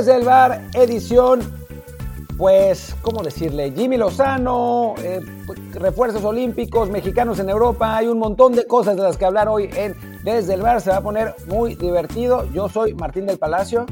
desde el bar, edición, pues, ¿cómo decirle? Jimmy Lozano, eh, refuerzos olímpicos, mexicanos en Europa, hay un montón de cosas de las que hablar hoy en Desde el bar, se va a poner muy divertido. Yo soy Martín del Palacio.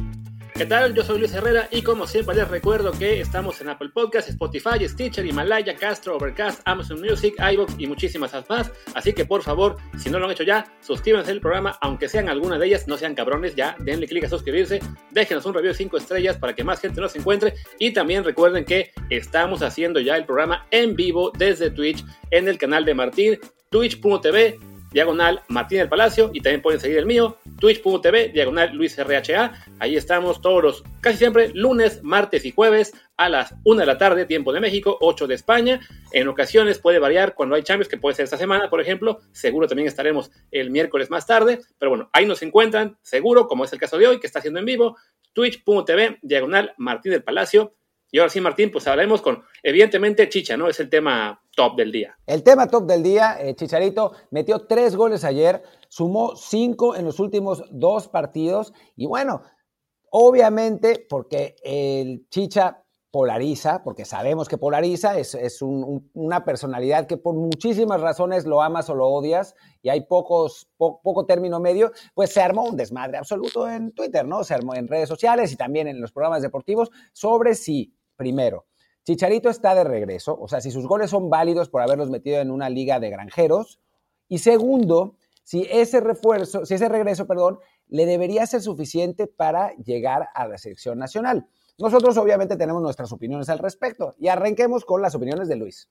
¿Qué tal? Yo soy Luis Herrera y como siempre les recuerdo que estamos en Apple Podcasts, Spotify, Stitcher, Himalaya, Castro, Overcast, Amazon Music, iVoox y muchísimas más. Así que por favor, si no lo han hecho ya, suscríbanse al programa, aunque sean algunas de ellas, no sean cabrones, ya denle clic a suscribirse, déjenos un review de 5 estrellas para que más gente nos encuentre y también recuerden que estamos haciendo ya el programa en vivo desde Twitch en el canal de Martín, twitch.tv diagonal Martín del Palacio y también pueden seguir el mío, twitch.tv, diagonal Luis RHA. Ahí estamos todos los, casi siempre, lunes, martes y jueves a las 1 de la tarde, tiempo de México, 8 de España. En ocasiones puede variar cuando hay Champions, que puede ser esta semana, por ejemplo. Seguro también estaremos el miércoles más tarde. Pero bueno, ahí nos encuentran, seguro, como es el caso de hoy, que está haciendo en vivo, twitch.tv, diagonal Martín del Palacio. Y ahora sí, Martín, pues hablaremos con, evidentemente, Chicha, ¿no? Es el tema top del día. El tema top del día, eh, Chicharito metió tres goles ayer, sumó cinco en los últimos dos partidos. Y bueno, obviamente, porque el Chicha polariza, porque sabemos que polariza, es, es un, una personalidad que por muchísimas razones lo amas o lo odias y hay pocos, poco término medio, pues se armó un desmadre absoluto en Twitter, ¿no? Se armó en redes sociales y también en los programas deportivos sobre si primero, Chicharito está de regreso, o sea, si sus goles son válidos por haberlos metido en una liga de granjeros. Y segundo, si ese refuerzo, si ese regreso, perdón, le debería ser suficiente para llegar a la selección nacional. Nosotros obviamente tenemos nuestras opiniones al respecto y arranquemos con las opiniones de Luis.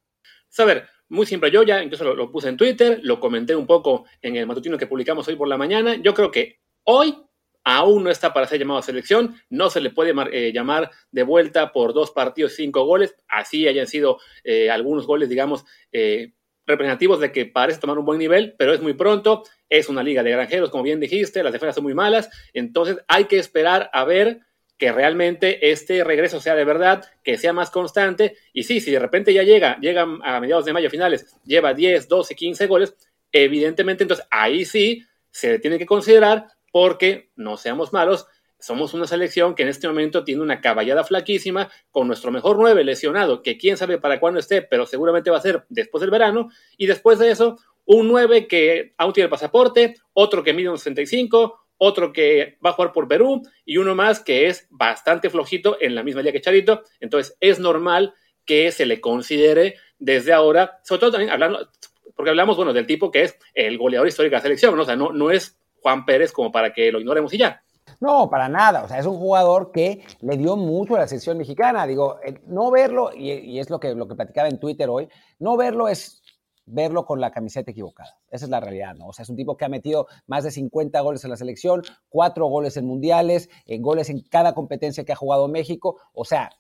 A ver, muy simple, yo ya incluso lo, lo, puse en Twitter, lo comenté un poco en el matutino que publicamos hoy por la mañana. Yo creo que hoy aún no está para ser llamado a selección, no se le puede eh, llamar de vuelta por dos partidos, cinco goles, así hayan sido eh, algunos goles, digamos, eh, representativos de que parece tomar un buen nivel, pero es muy pronto, es una liga de granjeros, como bien dijiste, las defensas son muy malas, entonces hay que esperar a ver que realmente este regreso sea de verdad, que sea más constante, y sí, si de repente ya llega, llega a mediados de mayo finales, lleva 10, 12, 15 goles, evidentemente entonces ahí sí se tiene que considerar porque, no seamos malos, somos una selección que en este momento tiene una caballada flaquísima, con nuestro mejor nueve lesionado, que quién sabe para cuándo esté, pero seguramente va a ser después del verano, y después de eso, un 9 que aún tiene el pasaporte, otro que mide un 65, otro que va a jugar por Perú, y uno más que es bastante flojito en la misma liga que Charito, entonces es normal que se le considere desde ahora, sobre todo también hablando, porque hablamos, bueno, del tipo que es el goleador histórico de la selección, ¿no? o sea, no, no es Juan Pérez como para que lo ignoremos y ya. No, para nada. O sea, es un jugador que le dio mucho a la selección mexicana. Digo, no verlo, y, es lo que, lo que platicaba en Twitter hoy, no verlo es verlo con la camiseta equivocada. Esa es la realidad, ¿no? O sea, es un tipo que ha metido más de 50 goles en la selección, cuatro goles en mundiales, en goles en cada competencia que ha jugado México. O sea,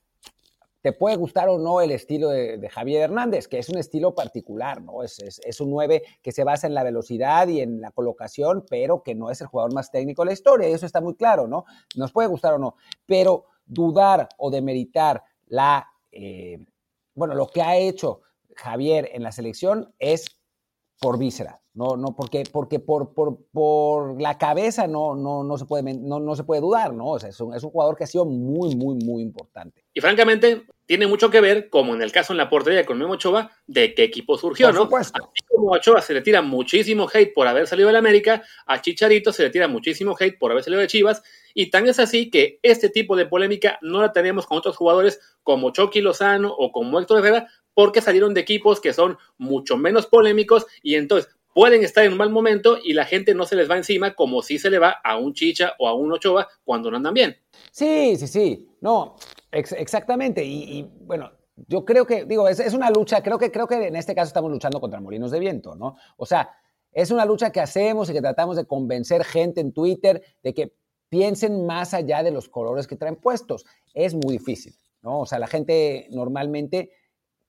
te puede gustar o no el estilo de, Javier Hernández, que es un estilo particular, ¿no? Es, es, un 9 que se basa en la velocidad y en la colocación, pero que no es el jugador más técnico de la historia, y eso está muy claro, ¿no? Nos puede gustar o no, pero dudar o demeritar la, eh, bueno, lo que ha hecho Javier en la selección es por víscera, no, no, porque, porque por, por, por la cabeza no, no, no, se puede, no, no se puede dudar, ¿no? O sea, es un, es un jugador que ha sido muy, muy, muy importante. Y francamente, tiene mucho que ver, como en el caso en la portería con Memo Ochoa, de qué equipo surgió, por ¿no? Supuesto. Así como a Ochoa se le tira muchísimo hate por haber salido de la América, a Chicharito se le tira muchísimo hate por haber salido de Chivas, y tan es así que este tipo de polémica no la tenemos con otros jugadores como Chucky Lozano o como Héctor Herrera, porque salieron de equipos que son mucho menos polémicos y entonces pueden estar en un mal momento y la gente no se les va encima como si se le va a un Chicha o a un Ochoa cuando no andan bien. Sí, sí, sí. No, ex exactamente. Y, y, bueno, yo creo que, digo, es, es, una lucha, creo que, creo que en este caso estamos luchando contra molinos de viento, ¿no? O sea, es una lucha que hacemos y que tratamos de convencer gente en Twitter de que piensen más allá de los colores que traen puestos. Es muy difícil, ¿no? O sea, la gente normalmente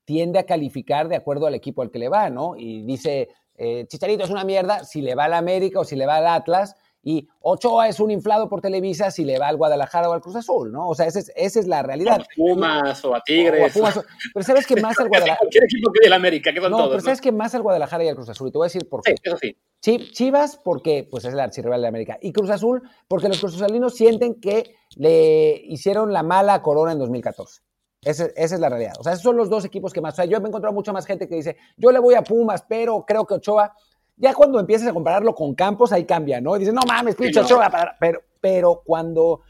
tiende a calificar de acuerdo al equipo al que le va, ¿no? Y dice, eh, Chicharito es una mierda si le va al América o si le va al Atlas, y Ochoa es un inflado por Televisa si le va al Guadalajara o al Cruz Azul, ¿no? O sea, esa es, esa es la realidad. A Pumas o a Tigres. O a Pumas, pero sabes que más al Guadalajara. Cualquier equipo que el América, que son no, todos. Pero sabes ¿no? que más al Guadalajara y al Cruz Azul, y te voy a decir por qué. Sí, eso sí. Chivas porque pues es el archirrival de América y Cruz Azul porque los cruzazalinos sienten que le hicieron la mala corona en 2014. Esa es la realidad. O sea, esos son los dos equipos que más. O sea, yo me he encontrado mucha más gente que dice, yo le voy a Pumas, pero creo que Ochoa. Ya cuando empiezas a compararlo con Campos, ahí cambia, ¿no? Y dices, no mames, pinche Ochoa. Pero, pero cuando,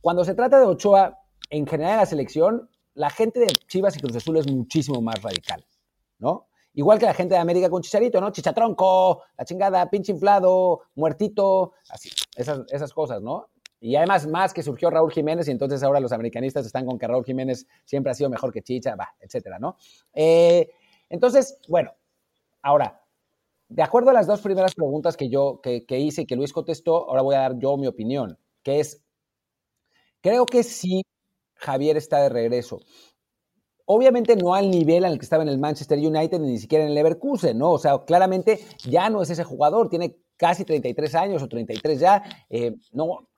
cuando se trata de Ochoa, en general en la selección, la gente de Chivas y Cruz Azul es muchísimo más radical, ¿no? Igual que la gente de América con Chicharito, ¿no? Chichatronco, la chingada, pinche inflado, muertito, así, esas, esas cosas, ¿no? Y además, más que surgió Raúl Jiménez, y entonces ahora los americanistas están con que Raúl Jiménez siempre ha sido mejor que Chicha, etcétera, ¿no? Eh, entonces, bueno, ahora, de acuerdo a las dos primeras preguntas que yo que, que hice y que Luis contestó, ahora voy a dar yo mi opinión, que es, creo que sí, Javier está de regreso. Obviamente no al nivel al que estaba en el Manchester United ni siquiera en el Leverkusen, ¿no? O sea, claramente ya no es ese jugador, tiene casi 33 años o 33 ya, eh, no,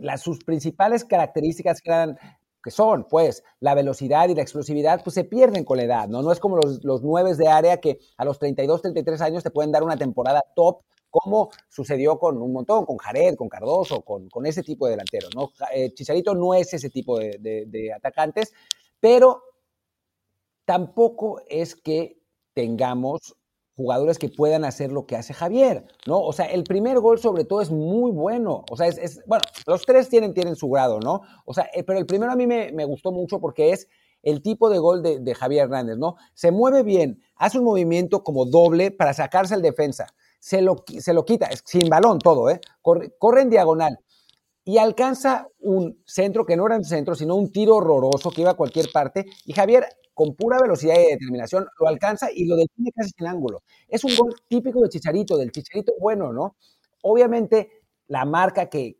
las, sus principales características que, son, pues, la velocidad y la explosividad, pues se pierden con la edad, ¿no? No es como los, los nueves de área que a los 32, 33 años te pueden dar una temporada top, como sucedió con un montón, con Jared, con Cardoso, con, con ese tipo de delanteros, ¿no? Eh, Chicharito no es ese tipo de, de atacantes, pero tampoco es que tengamos jugadores que puedan hacer lo que hace Javier, ¿no? O sea, el primer gol sobre todo es muy bueno, o sea, es, bueno, los tres tienen, tienen su grado, ¿no? O sea, eh, pero el primero a mí me, gustó mucho porque es el tipo de gol de, Javier Hernández, ¿no? Se mueve bien, hace un movimiento como doble para sacarse al defensa, se lo, se lo quita, sin balón todo, ¿eh? Corre, corre en diagonal, y alcanza un centro que no era un centro, sino un tiro horroroso que iba a cualquier parte. Y Javier con pura velocidad y determinación, lo alcanza y lo detiene casi sin ángulo. Es un gol típico de Chicharito, del Chicharito bueno, ¿no? Obviamente, la marca que,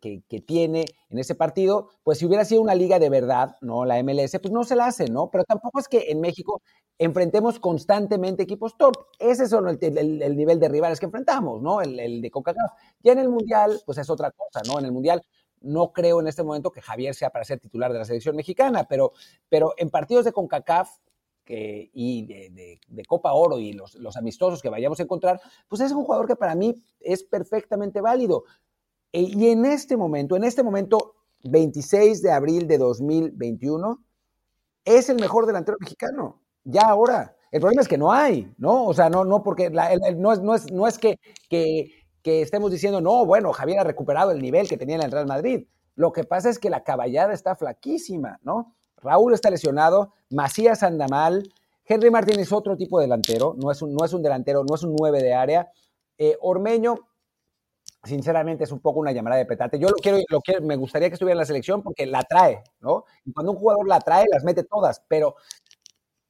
tiene en ese partido, pues si hubiera sido una liga de verdad, ¿no? La MLS, pues no se la hace, ¿no? Pero tampoco es que en México enfrentemos constantemente equipos top. Ese es el, el, nivel de rivales que enfrentamos, ¿no? El, el de Coca-Cola. Ya en el Mundial, pues es otra cosa, ¿no? En el Mundial no creo en este momento que Javier sea para ser titular de la selección mexicana, pero, pero en partidos de CONCACAF y de, Copa Oro y los, amistosos que vayamos a encontrar, pues es un jugador que para mí es perfectamente válido. E, y en este momento, en este momento, 26 de abril de 2021, es el mejor delantero mexicano, ya ahora. El problema es que no hay, ¿no? O sea, no, no, porque no, es, no, es, no es que, que, que estemos diciendo, no, bueno, Javier ha recuperado el nivel que tenía en el Real Madrid. Lo que pasa es que la caballada está flaquísima, ¿no? Raúl está lesionado, Macías anda mal, Henry Martín es otro tipo de delantero, no es un, no es un delantero, no es un 9 de área. Eh, Ormeño, sinceramente, es un poco una llamada de petate. Yo lo quiero, lo quiero, me gustaría que estuviera en la selección porque la trae, ¿no? Y cuando un jugador la trae, las mete todas, pero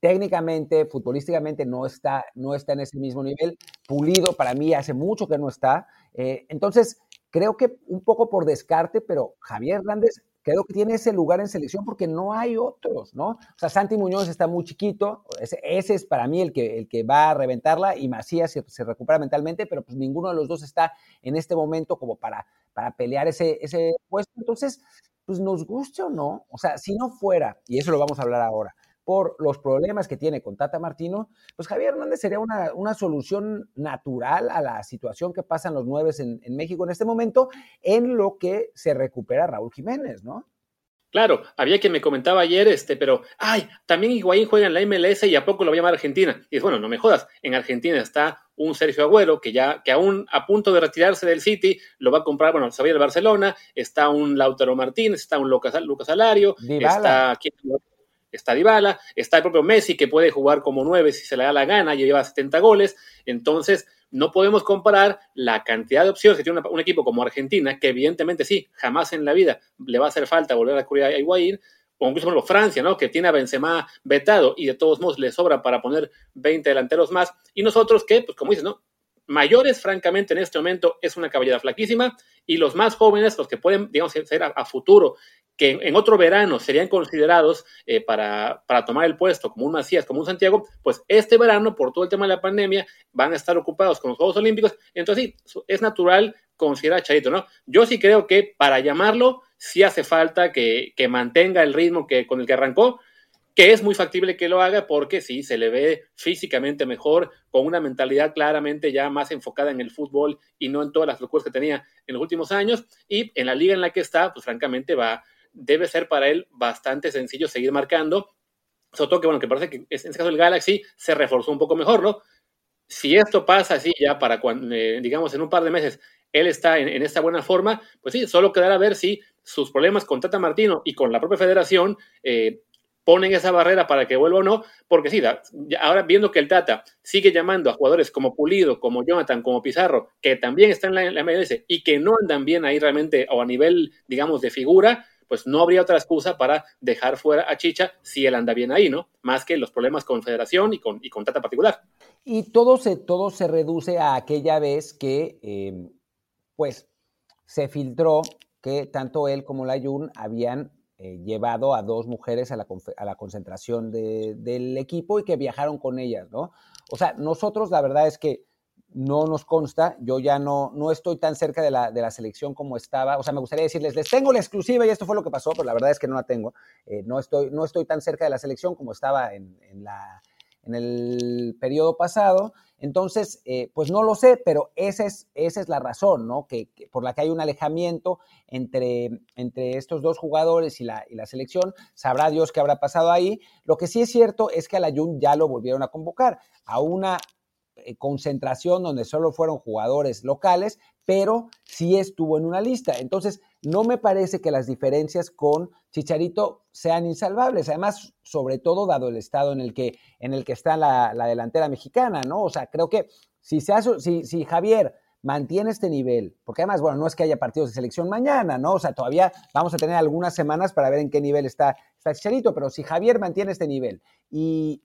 técnicamente, futbolísticamente, no está, no está en ese mismo nivel. Pulido, para mí, hace mucho que no está. Eh, entonces, creo que un poco por descarte, pero Javier Hernández creo que tiene ese lugar en selección porque no hay otros, ¿no? O sea, Santi Muñoz está muy chiquito, ese, es para mí el que, el que va a reventarla y Macías se, recupera mentalmente, pero pues ninguno de los dos está en este momento como para, para pelear ese, ese puesto. Entonces, pues nos guste o no, o sea, si no fuera, y eso lo vamos a hablar ahora, por los problemas que tiene con Tata Martino, pues Javier Hernández sería una, solución natural a la situación que pasan los nueve en, en, México en este momento, en lo que se recupera Raúl Jiménez, ¿no? Claro, había quien me comentaba ayer, este, pero, ay, también Higuaín juega en la MLS y a poco lo va a llamar Argentina. Y es bueno, no me jodas, en Argentina está un Sergio Agüero que ya, que aún a punto de retirarse del City, lo va a comprar, bueno, se va a ir Barcelona, está un Lautaro Martínez, está un Lucas, Lucas Alario, está está Dybala, está el propio Messi que puede jugar como nueve si se le da la gana y lleva 70 goles. Entonces, no podemos comparar la cantidad de opciones que tiene un equipo como Argentina, que evidentemente sí, jamás en la vida le va a hacer falta volver a cubrir a Higuaín, o incluso por Francia, ¿no? Que tiene a Benzema vetado y de todos modos le sobra para poner 20 delanteros más. Y nosotros que, pues como dices, ¿no? Mayores, francamente, en este momento es una caballera flaquísima y los más jóvenes, los que pueden, digamos, ser a futuro que en otro verano serían considerados eh, para, tomar el puesto como un Macías, como un Santiago, pues este verano, por todo el tema de la pandemia, van a estar ocupados con los Juegos Olímpicos. Entonces, sí, es natural considerar a Charito, ¿no? Yo sí creo que para llamarlo, sí hace falta que, mantenga el ritmo que, con el que arrancó. Que es muy factible que lo haga porque sí, se le ve físicamente mejor, con una mentalidad claramente ya más enfocada en el fútbol y no en todas las locuras que tenía en los últimos años. Y en la liga en la que está, pues francamente va, debe ser para él bastante sencillo seguir marcando. Sobre todo que, bueno, que parece que en este caso el Galaxy se reforzó un poco mejor, ¿no? Si esto pasa así ya para cuando, eh, digamos, en un par de meses él está en, esta buena forma, pues sí, solo quedará a ver si sus problemas con Tata Martino y con la propia federación eh, ponen esa barrera para que vuelva o no, porque sí, ahora viendo que el Tata sigue llamando a jugadores como Pulido, como Jonathan, como Pizarro, que también están en la, MLS y que no andan bien ahí realmente o a nivel, digamos, de figura, pues no habría otra excusa para dejar fuera a Chicha si él anda bien ahí, ¿no? Más que los problemas con Federación y con, y con Tata particular. Y todo se, todo se reduce a aquella vez que, eh, pues, se filtró que tanto él como la Jun habían eh, llevado a dos mujeres a la, concentración del equipo y que viajaron con ellas, ¿no? O sea, nosotros la verdad es que no nos consta, yo ya no, no estoy tan cerca de la, selección como estaba, o sea, me gustaría decirles, les tengo la exclusiva y esto fue lo que pasó, pero la verdad es que no la tengo, eh, no, estoy, no estoy tan cerca de la selección como estaba en, en el periodo pasado. Entonces, eh, pues no lo sé, pero esa es, esa es la razón, ¿no? Que, por la que hay un alejamiento entre, entre estos dos jugadores y la, y la, selección. Sabrá Dios qué habrá pasado ahí. Lo que sí es cierto es que a la Jun ya lo volvieron a convocar a una concentración donde solo fueron jugadores locales, pero sí estuvo en una lista. Entonces, no me parece que las diferencias con Chicharito sean insalvables. Además, sobre todo dado el estado en el que, en el que está la, delantera mexicana, ¿no? O sea, creo que si, se hace, si, si Javier mantiene este nivel, porque además, bueno, no es que haya partidos de selección mañana, ¿no? O sea, todavía vamos a tener algunas semanas para ver en qué nivel está, está Chicharito, pero si Javier mantiene este nivel y,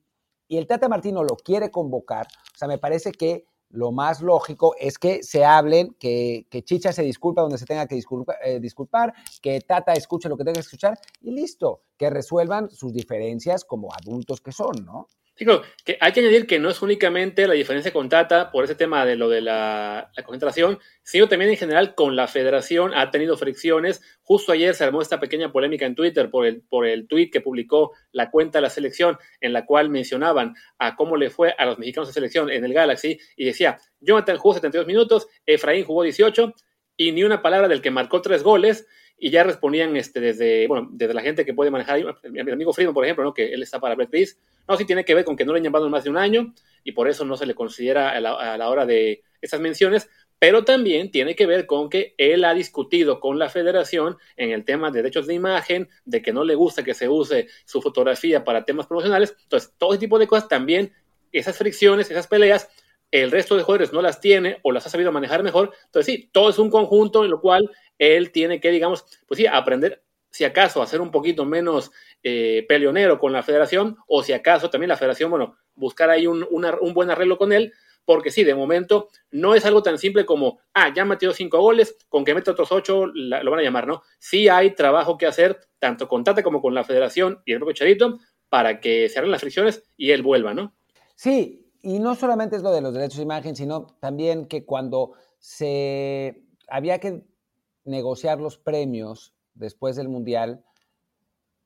y el Tata Martino lo quiere convocar, o sea, me parece que lo más lógico es que se hablen, que, Chicha se disculpa donde se tenga que eh, disculpar, que Tata escuche lo que tenga que escuchar y listo, que resuelvan sus diferencias como adultos que son, ¿no? Digo, que hay que añadir que no es únicamente la diferencia con Tata por ese tema de lo de la, concentración, sino también en general con la federación ha tenido fricciones. Justo ayer se armó esta pequeña polémica en Twitter por el, por el tweet que publicó la cuenta de la selección, en la cual mencionaban a cómo le fue a los mexicanos de selección en el Galaxy y decía, Jonathan jugó 72 minutos, Efraín jugó 18 y ni una palabra del que marcó tres goles y ya respondían este, desde, bueno, desde la gente que puede manejar, mi amigo Friedman, por ejemplo, ¿no? que él está para Black no, sí tiene que ver con que no le han llamado en más de un año y por eso no se le considera a la, hora de esas menciones, pero también tiene que ver con que él ha discutido con la federación en el tema de derechos de imagen, de que no le gusta que se use su fotografía para temas promocionales, entonces todo ese tipo de cosas también, esas fricciones, esas peleas, el resto de jugadores no las tiene o las ha sabido manejar mejor, entonces sí, todo es un conjunto en lo cual él tiene que, digamos, pues sí, aprender, si acaso, a ser un poquito menos eh, peleonero con la federación, o si acaso también la federación, bueno, buscar ahí un, buen arreglo con él, porque sí, de momento no es algo tan simple como, ah, ya metido cinco goles, con que mete otros ocho lo van a llamar, ¿no? Sí hay trabajo que hacer, tanto con Tata como con la federación y el propio Charito, para que se arreglen las fricciones y él vuelva, ¿no? Sí, y no solamente es lo de los derechos de imagen, sino también que cuando se había que negociar los premios después del Mundial,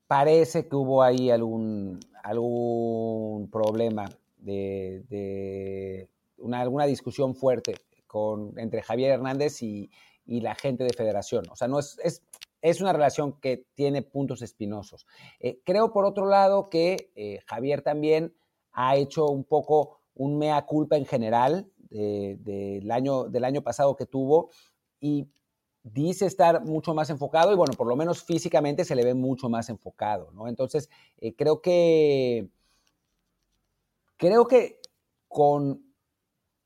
parece que hubo ahí algún, algún problema de, una, alguna discusión fuerte con, entre Javier Hernández y, la gente de federación. O sea, no es, es, una relación que tiene puntos espinosos. Eh, creo, por otro lado, que eh, Javier también ha hecho un poco un mea culpa en general del, año, del año pasado que tuvo y dice estar mucho más enfocado y bueno, por lo menos físicamente se le ve mucho más enfocado, ¿no? Entonces, eh, creo que, creo que con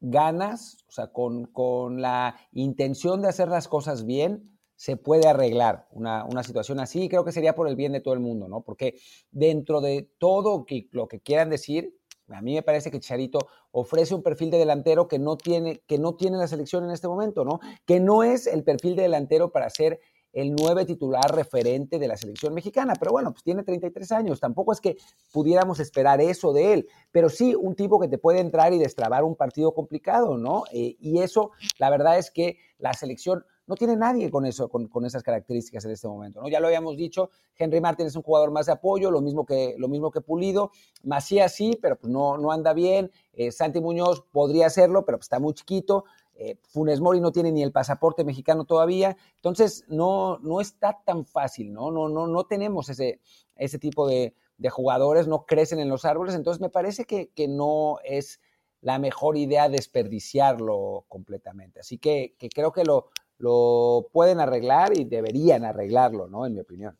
ganas, o sea, con, con, la intención de hacer las cosas bien, se puede arreglar una, una, situación así y creo que sería por el bien de todo el mundo, ¿no? Porque dentro de todo lo que quieran decir, a mí me parece que Charito ofrece un perfil de delantero que no tiene, que no tiene la selección en este momento, ¿no? Que no es el perfil de delantero para ser el nueve titular referente de la selección mexicana. Pero bueno, pues tiene 33 años. Tampoco es que pudiéramos esperar eso de él. Pero sí un tipo que te puede entrar y destrabar un partido complicado, ¿no? Eh, y eso, la verdad es que la selección no tiene nadie con eso, con, esas características en este momento. ¿no? Ya lo habíamos dicho, Henry Martin es un jugador más de apoyo, lo mismo que, lo mismo que Pulido. Macías sí, pero pues no, no anda bien. Eh, Santi Muñoz podría hacerlo, pero pues está muy chiquito. Eh, Funes Mori no tiene ni el pasaporte mexicano todavía. Entonces, no, no está tan fácil, ¿no? No, no, no tenemos ese, ese tipo de, jugadores, no crecen en los árboles. Entonces, me parece que, que no es la mejor idea desperdiciarlo completamente. Así que, creo que lo, lo, pueden arreglar y deberían arreglarlo, ¿no? En mi opinión.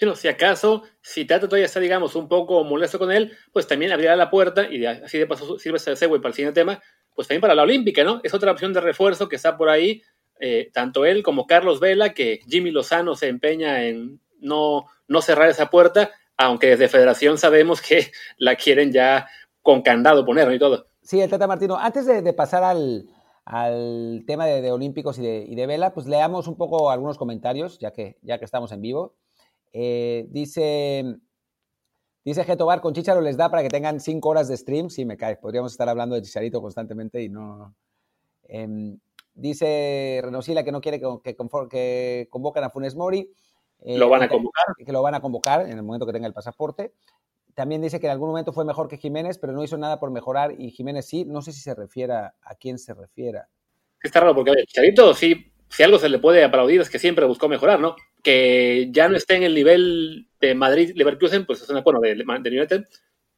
Bueno, si acaso, si Tata todavía está, digamos, un poco molesto con él, pues también abrirá la puerta y así de paso sirve ese segue para el siguiente tema, pues también para la Olímpica, ¿no? Es otra opción de refuerzo que está por ahí, eh, tanto él como Carlos Vela, que Jimmy Lozano se empeña en no, no cerrar esa puerta, aunque desde Federación sabemos que la quieren ya con candado poner y todo. Sí, el Tata Martino. Antes de, pasar al, tema de, Olímpicos y de, Vela, pues leamos un poco algunos comentarios, ya que, ya que estamos en vivo. Eh, dice, dice Getobar, con Chicharo les da para que tengan cinco horas de stream. Sí, me cae. Podríamos estar hablando de Chicharito constantemente y no... Em, dice Renosila que no quiere que, que, convocan a Funes Mori. Eh, lo van a convocar. Que lo van a convocar en el momento que tenga el pasaporte. También dice que en algún momento fue mejor que Jiménez, pero no hizo nada por mejorar y Jiménez sí. No sé si se refiere a, quién se refiera. Está raro porque, Charito, sí, si algo se le puede aplaudir es que siempre buscó mejorar, ¿no? Que ya no esté en el nivel de Madrid-Leverkusen, pues es una, bueno, de, de United,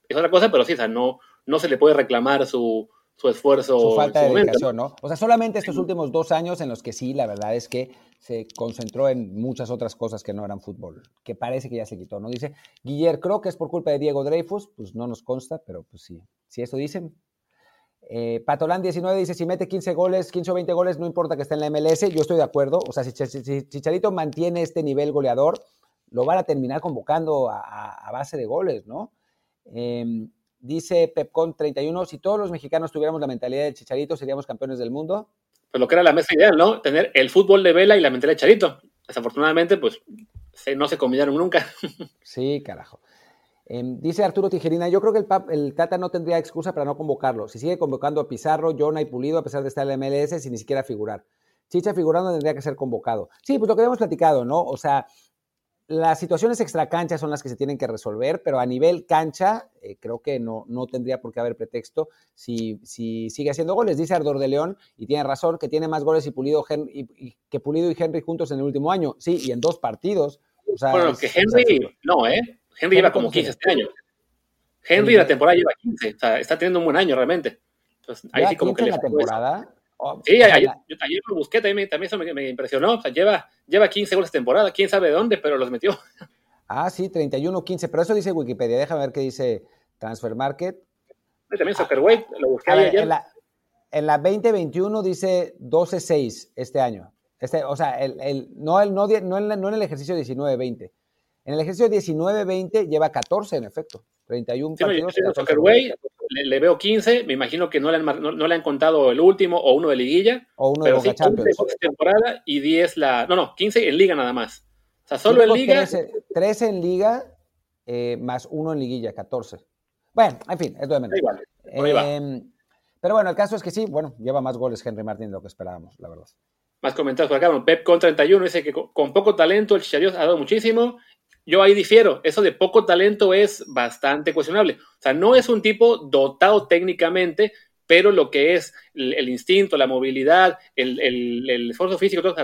es otra cosa, pero sí, o sea, no, no se le puede reclamar su, su esfuerzo. Su falta de dedicación, ¿no? O sea, solamente estos últimos dos años en los que sí, la verdad es que se concentró en muchas otras cosas que no eran fútbol, que parece que ya se quitó, ¿no? Dice, Guillermo, creo que es por culpa de Diego Dreyfus, pues no nos consta, pero pues sí, si eso dicen. Eh, Patolán 19 dice, si mete 15 goles, 15 o 20 goles, no importa que esté en la MLS, yo estoy de acuerdo, o sea, si, Chicharito mantiene este nivel goleador, lo van a terminar convocando a, base de goles, ¿no? Eh, Dice Pepcon 31, si todos los mexicanos tuviéramos la mentalidad de Chicharito, seríamos campeones del mundo. Pues lo que era la mesa ideal, ¿no? Tener el fútbol de Vela y la mentalidad de Chicharito. Desafortunadamente, pues no se combinaron nunca. Sí, carajo. Em, dice Arturo Tijerina, yo creo que el, Tata no tendría excusa para no convocarlo. Si sigue convocando a Pizarro, Jonah y Pulido, a pesar de estar en la MLS, sin ni siquiera figurar. Chicha figurando tendría que ser convocado. Sí, pues lo que habíamos platicado, ¿no? O sea, las situaciones extracancha son las que se tienen que resolver, pero a nivel cancha eh, creo que no, no tendría por qué haber pretexto si, si sigue haciendo goles. Dice Ardor de León, y tiene razón, que tiene más goles y Pulido y, que Pulido y Henry juntos en el último año. Sí, y en dos partidos. bueno, que Henry, no, ¿eh? Henry lleva como 15 este año. Henry la temporada lleva 15, o sea, está teniendo un buen año realmente. Entonces, ahí sí como que le la temporada? Oh, sí, ayer, yo ayer lo busqué, también, también eso me, impresionó. O sea, lleva, lleva 15 goles de temporada, quién sabe de dónde, pero los metió. Ah, sí, 31-15, pero eso dice Wikipedia. Déjame ver qué dice Transfer Market. también Soccerway, lo busqué ayer. En la, en la 2021 dice 12-6 este año. Este, o sea, el, el, no, el, no, no, en no en el ejercicio 19-20. En el ejercicio 19-20 lleva 14, en efecto. 31 sí, partidos. Soccerway, le, veo 15, me imagino que no le, han, no, le han contado el último o uno de liguilla. O uno de Boca Champions. temporada y 10 la... No, no, 15 en liga nada más. O sea, solo en liga... 13, en liga eh, más uno en liguilla, 14. Bueno, en fin, es de menos. Igual, eh, pero bueno, el caso es que sí, bueno, lleva más goles Henry Martín de lo que esperábamos, la verdad. Más comentarios por acá. Bueno, Pep con 31 dice que con poco talento el Chicharito ha dado muchísimo yo ahí difiero. Eso de poco talento es bastante cuestionable. O sea, no es un tipo dotado técnicamente, pero lo que es el, instinto, la movilidad, el, esfuerzo físico, todo,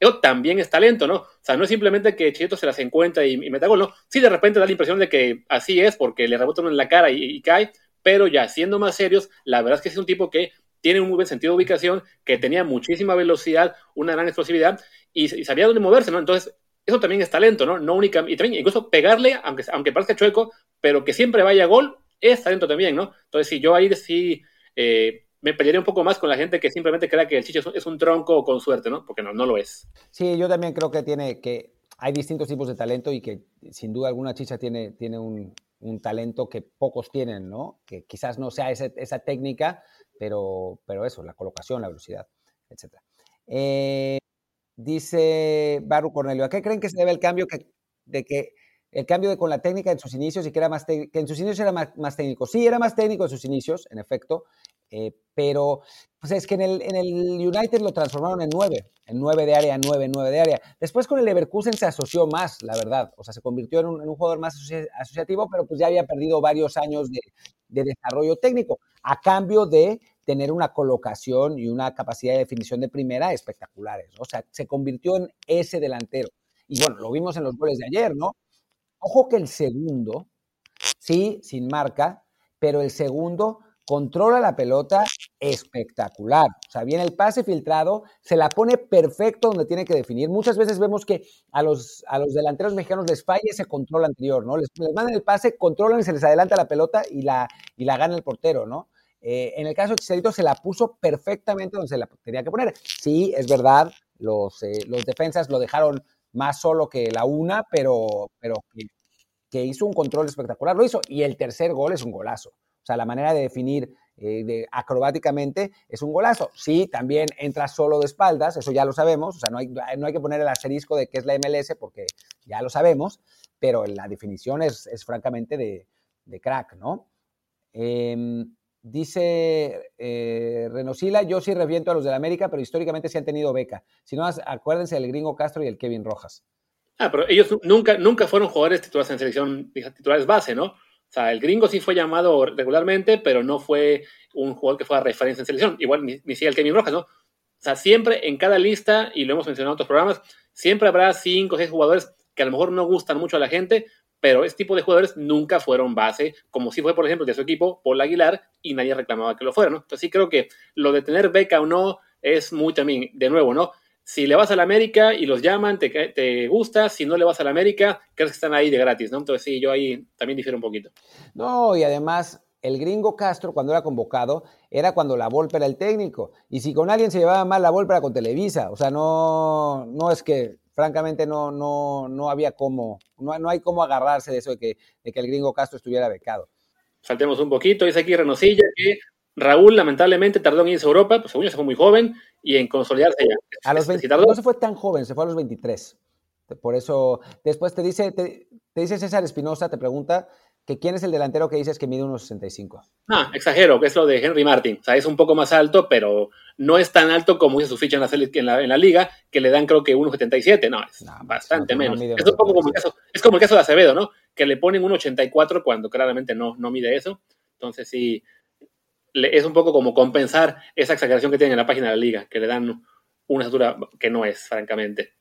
eso también es talento, ¿no? O sea, no es simplemente que Chieto se las encuentra y, y meta gol, ¿no? Sí, de repente da la impresión de que así es porque le rebota uno en la cara y, cae, pero ya siendo más serios, la verdad es que es un tipo que tiene un muy buen sentido de ubicación, que tenía muchísima velocidad, una gran explosividad y, y sabía dónde moverse, ¿no? Entonces, eso también es talento, ¿no? No únicamente, y también incluso pegarle, aunque, aunque parezca chueco, pero que siempre vaya a gol, es talento también, ¿no? Entonces, si yo ahí sí eh, me pelearía un poco más con la gente que simplemente crea que el Chicho es un, tronco con suerte, ¿no? Porque no, no lo es. Sí, yo también creo que tiene que hay distintos tipos de talento y que sin duda alguna Chicha tiene, tiene un, talento que pocos tienen, ¿no? Que quizás no sea esa, técnica, pero, pero eso, la colocación, la velocidad, etc. Eh, Dice Baru Cornelio, ¿a qué creen que se debe el cambio de que el cambio de, con la técnica en sus inicios y que era más que en sus inicios era más, técnico? Sí, era más técnico en sus inicios, en efecto. eh, pero pues es que en el, en el United lo transformaron en nueve, en nueve de área, nueve, nueve de área. Después con el Leverkusen se asoció más, la verdad, o sea, se convirtió en un, jugador más asociativo, pero pues ya había perdido varios años de desarrollo técnico, a cambio de tener una colocación y una capacidad de definición de primera espectaculares. O sea, se convirtió en ese delantero. Y bueno, lo vimos en los goles de ayer, ¿no? Ojo que el segundo, sí, sin marca, pero el segundo controla la pelota espectacular. O sea, viene el pase filtrado, se la pone perfecto donde tiene que definir. Muchas veces vemos que a los, a los delanteros mexicanos les falla ese control anterior, ¿no? Les, mandan el pase, controlan y se les adelanta la pelota y la, y la gana el portero, ¿no? Eh, en el caso de Chicharito se la puso perfectamente donde se la tenía que poner. Sí, es verdad, los, eh, defensas lo dejaron más solo que la una, pero, que, hizo un control espectacular, lo hizo. Y el tercer gol es un golazo. O sea, la manera de definir eh, acrobáticamente es un golazo. Sí, también entra solo de espaldas, eso ya lo sabemos. O sea, no hay, que poner el asterisco de que es la MLS porque ya lo sabemos, pero la definición es, es francamente de, de crack, ¿no? Eh, Dice eh, Renosila, yo sí reviento a los de la América, pero históricamente sí han tenido beca. Si no, acuérdense del gringo Castro y el Kevin Rojas. Ah, pero ellos nunca, nunca fueron jugadores titulares en selección, titulares base, ¿no? O sea, el gringo sí fue llamado regularmente, pero no fue un jugador que fue a referencia en selección. Igual ni, ni siquiera el Kevin Rojas, ¿no? O sea, siempre en cada lista, y lo hemos mencionado en otros programas, siempre habrá cinco o seis jugadores que a lo mejor no gustan mucho a la gente, pero este tipo de jugadores nunca fueron base, como si fue, por ejemplo, de su equipo, Paul Aguilar, y nadie reclamaba que lo fuera, ¿no? Entonces sí creo que lo de tener beca o no es muy también, de nuevo, ¿no? Si le vas a la América y los llaman, te, te gusta, si no le vas a la América, crees que están ahí de gratis, ¿no? Entonces sí, yo ahí también difiero un poquito. No, y además el gringo Castro, cuando era convocado, era cuando la Volpe era el técnico. Y si con alguien se llevaba mal la Volpe era con Televisa. O sea, no, no es que francamente no, no, no había cómo, no, no hay cómo agarrarse de eso de que, de que el gringo Castro estuviera becado. Saltemos un poquito, dice aquí Renosilla que Raúl lamentablemente tardó en irse a Europa, pues según yo se fue muy joven y en consolidarse ya. A los 20, no se fue tan joven, se fue a los 23. Por eso, después te dice, te, te dice César Espinosa, te pregunta que quién es el delantero que dices que mide unos 65. Ah, exagero, que es lo de Henry Martin. O sea, es un poco más alto, pero no es tan alto como hizo su ficha en la, en la, liga, que le dan creo que 1,77. No, es bastante menos. es, un poco como el caso, es como el caso de Acevedo, ¿no? Que le ponen 1,84 cuando claramente no, no mide eso. Entonces sí, es un poco como compensar esa exageración que tiene en la página de la liga, que le dan una estatura que no es, francamente.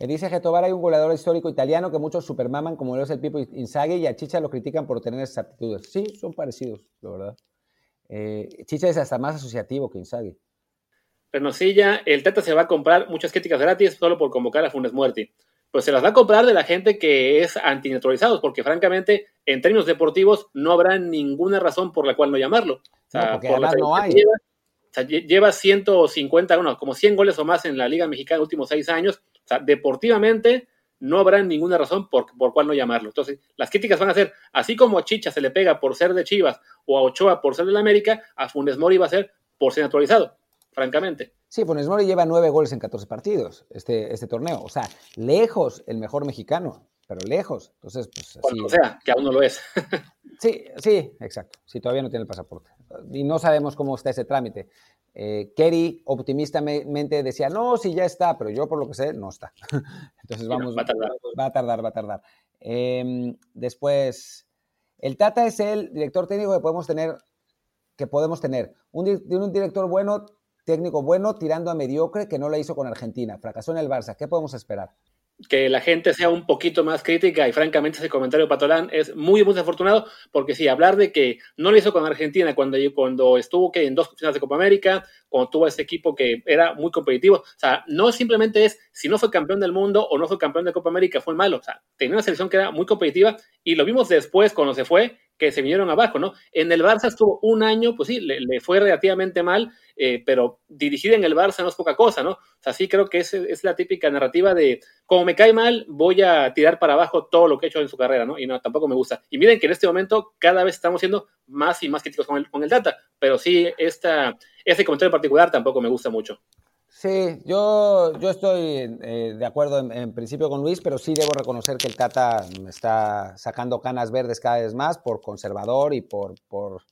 Dice Getobar, hay un goleador histórico italiano que muchos supermaman, como lo es el Pipo Inzaghi, y a Chicha lo critican por tener esas aptitudes. Sí, son parecidos, la verdad. Eh, Chicha es hasta más asociativo que Inzaghi. Pernosilla, el Tata se va a comprar muchas críticas gratis solo por convocar a Funes Muerti. Pues se las va a comprar de la gente que es antinaturalizados, porque francamente, en términos deportivos, no habrá ninguna razón por la cual no llamarlo. O sea, no, porque no hay. Lleva, o sea, lleva 150, bueno, como 100 goles o más en la Liga Mexicana en los últimos seis años o sea, deportivamente no habrá ninguna razón por, por cuál no llamarlo. Entonces, las críticas van a ser, así como a Chicha se le pega por ser de Chivas o a Ochoa por ser de la América, a Funes Mori va a ser por ser naturalizado, francamente. Sí, Funes Mori lleva nueve goles en 14 partidos este, este torneo. O sea, lejos el mejor mexicano, pero lejos. Entonces, pues así... o sea, que aún no lo es. sí, sí, exacto. Si todavía no tiene el pasaporte. Y no sabemos cómo está ese trámite. Eh, Kerry optimistamente decía, no, sí, ya está, pero yo por lo que sé, no está. Entonces vamos, va a tardar, va a tardar. Va a tardar. Em, después, el Tata es el director técnico que podemos tener, que podemos tener. Un, un director bueno, técnico bueno, tirando a mediocre, que no lo hizo con Argentina. Fracasó en el Barça. ¿Qué podemos esperar? Que la gente sea un poquito más crítica y francamente ese comentario Patolán es muy muy desafortunado porque sí, hablar de que no lo hizo con Argentina cuando, cuando estuvo que en dos finales de Copa América, cuando tuvo ese equipo que era muy competitivo, o sea, no simplemente es si no fue campeón del mundo o no fue campeón de Copa América fue malo, o sea, tenía una selección que era muy competitiva y lo vimos después cuando se fue que se vinieron abajo, ¿no? En el Barça estuvo un año, pues sí, le, fue relativamente mal, eh, pero dirigir en el Barça no es poca cosa, ¿no? O sea, sí creo que es, es la típica narrativa de, como me cae mal, voy a tirar para abajo todo lo que he hecho en su carrera, ¿no? Y no, tampoco me gusta. Y miren que en este momento cada vez estamos siendo más y más críticos con el, con el data, pero sí, esta, este comentario en particular tampoco me gusta mucho. Sí, yo, yo estoy eh, de acuerdo en, principio con Luis, pero sí debo reconocer que el Tata está sacando canas verdes cada vez más por conservador y por, por,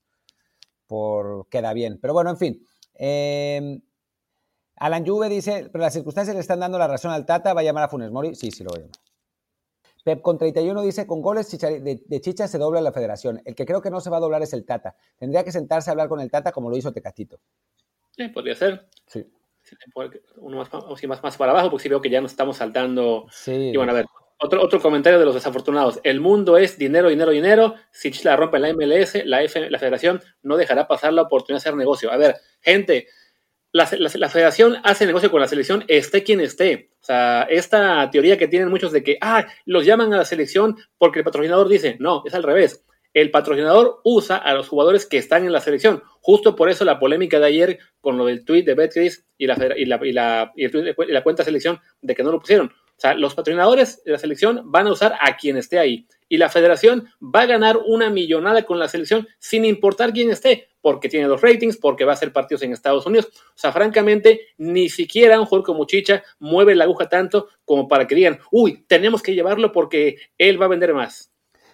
por queda bien. Pero bueno, en fin. Eh, Alan Juve dice, pero las circunstancias le están dando la razón al Tata, va a llamar a Funes Mori. Sí, sí lo voy a llamar. Pep con 31 dice, con goles de, Chicha se dobla la federación. El que creo que no se va a doblar es el Tata. Tendría que sentarse a hablar con el Tata como lo hizo Tecatito. Sí, podría ser. Sí. Uno más, más, para abajo, porque sí veo que ya nos estamos saltando. Sí. Y bueno, a ver, otro, otro comentario de los desafortunados. El mundo es dinero, dinero, dinero. Si Chicha la rompe la MLS, la, F, la federación no dejará pasar la oportunidad de hacer negocio. A ver, gente, la, federación hace negocio con la selección, esté quien esté. O sea, esta teoría que tienen muchos de que, ah, los llaman a la selección porque el patrocinador dice, no, es al revés. El patrocinador usa a los jugadores que están en la selección. Justo por eso la polémica de ayer con lo del tweet de Betcris y la, y la, y la, la cuenta selección de que no lo pusieron. O sea, los patrocinadores de la selección van a usar a quien esté ahí. Y la federación va a ganar una millonada con la selección sin importar quién esté porque tiene los ratings, porque va a hacer partidos en Estados Unidos. O sea, francamente, ni siquiera un jugador como Chicha mueve la aguja tanto como para que digan, uy, tenemos que llevarlo porque él va a vender más.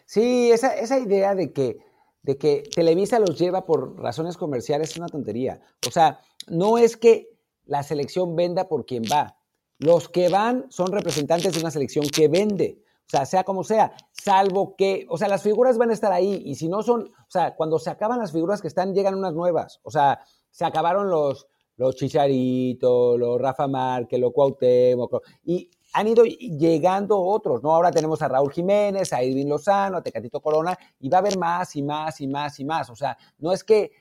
Sí, esa, esa idea de que, de que Televisa los lleva por razones comerciales es una tontería. O sea, no es que la selección venda por quien va. Los que van son representantes de una selección que vende. O sea, sea como sea, salvo que, o sea, las figuras van a estar ahí y si no son, o sea, cuando se acaban las figuras que están, llegan unas nuevas. O sea, se acabaron los, los Chicharito, los Rafa Márquez, los Cuauhtémoc, y han ido llegando otros, ¿no? Ahora tenemos a Raúl Jiménez, a Edwin Lozano, a Tecatito Corona, y va a haber más y más y más y más. O sea, no es que,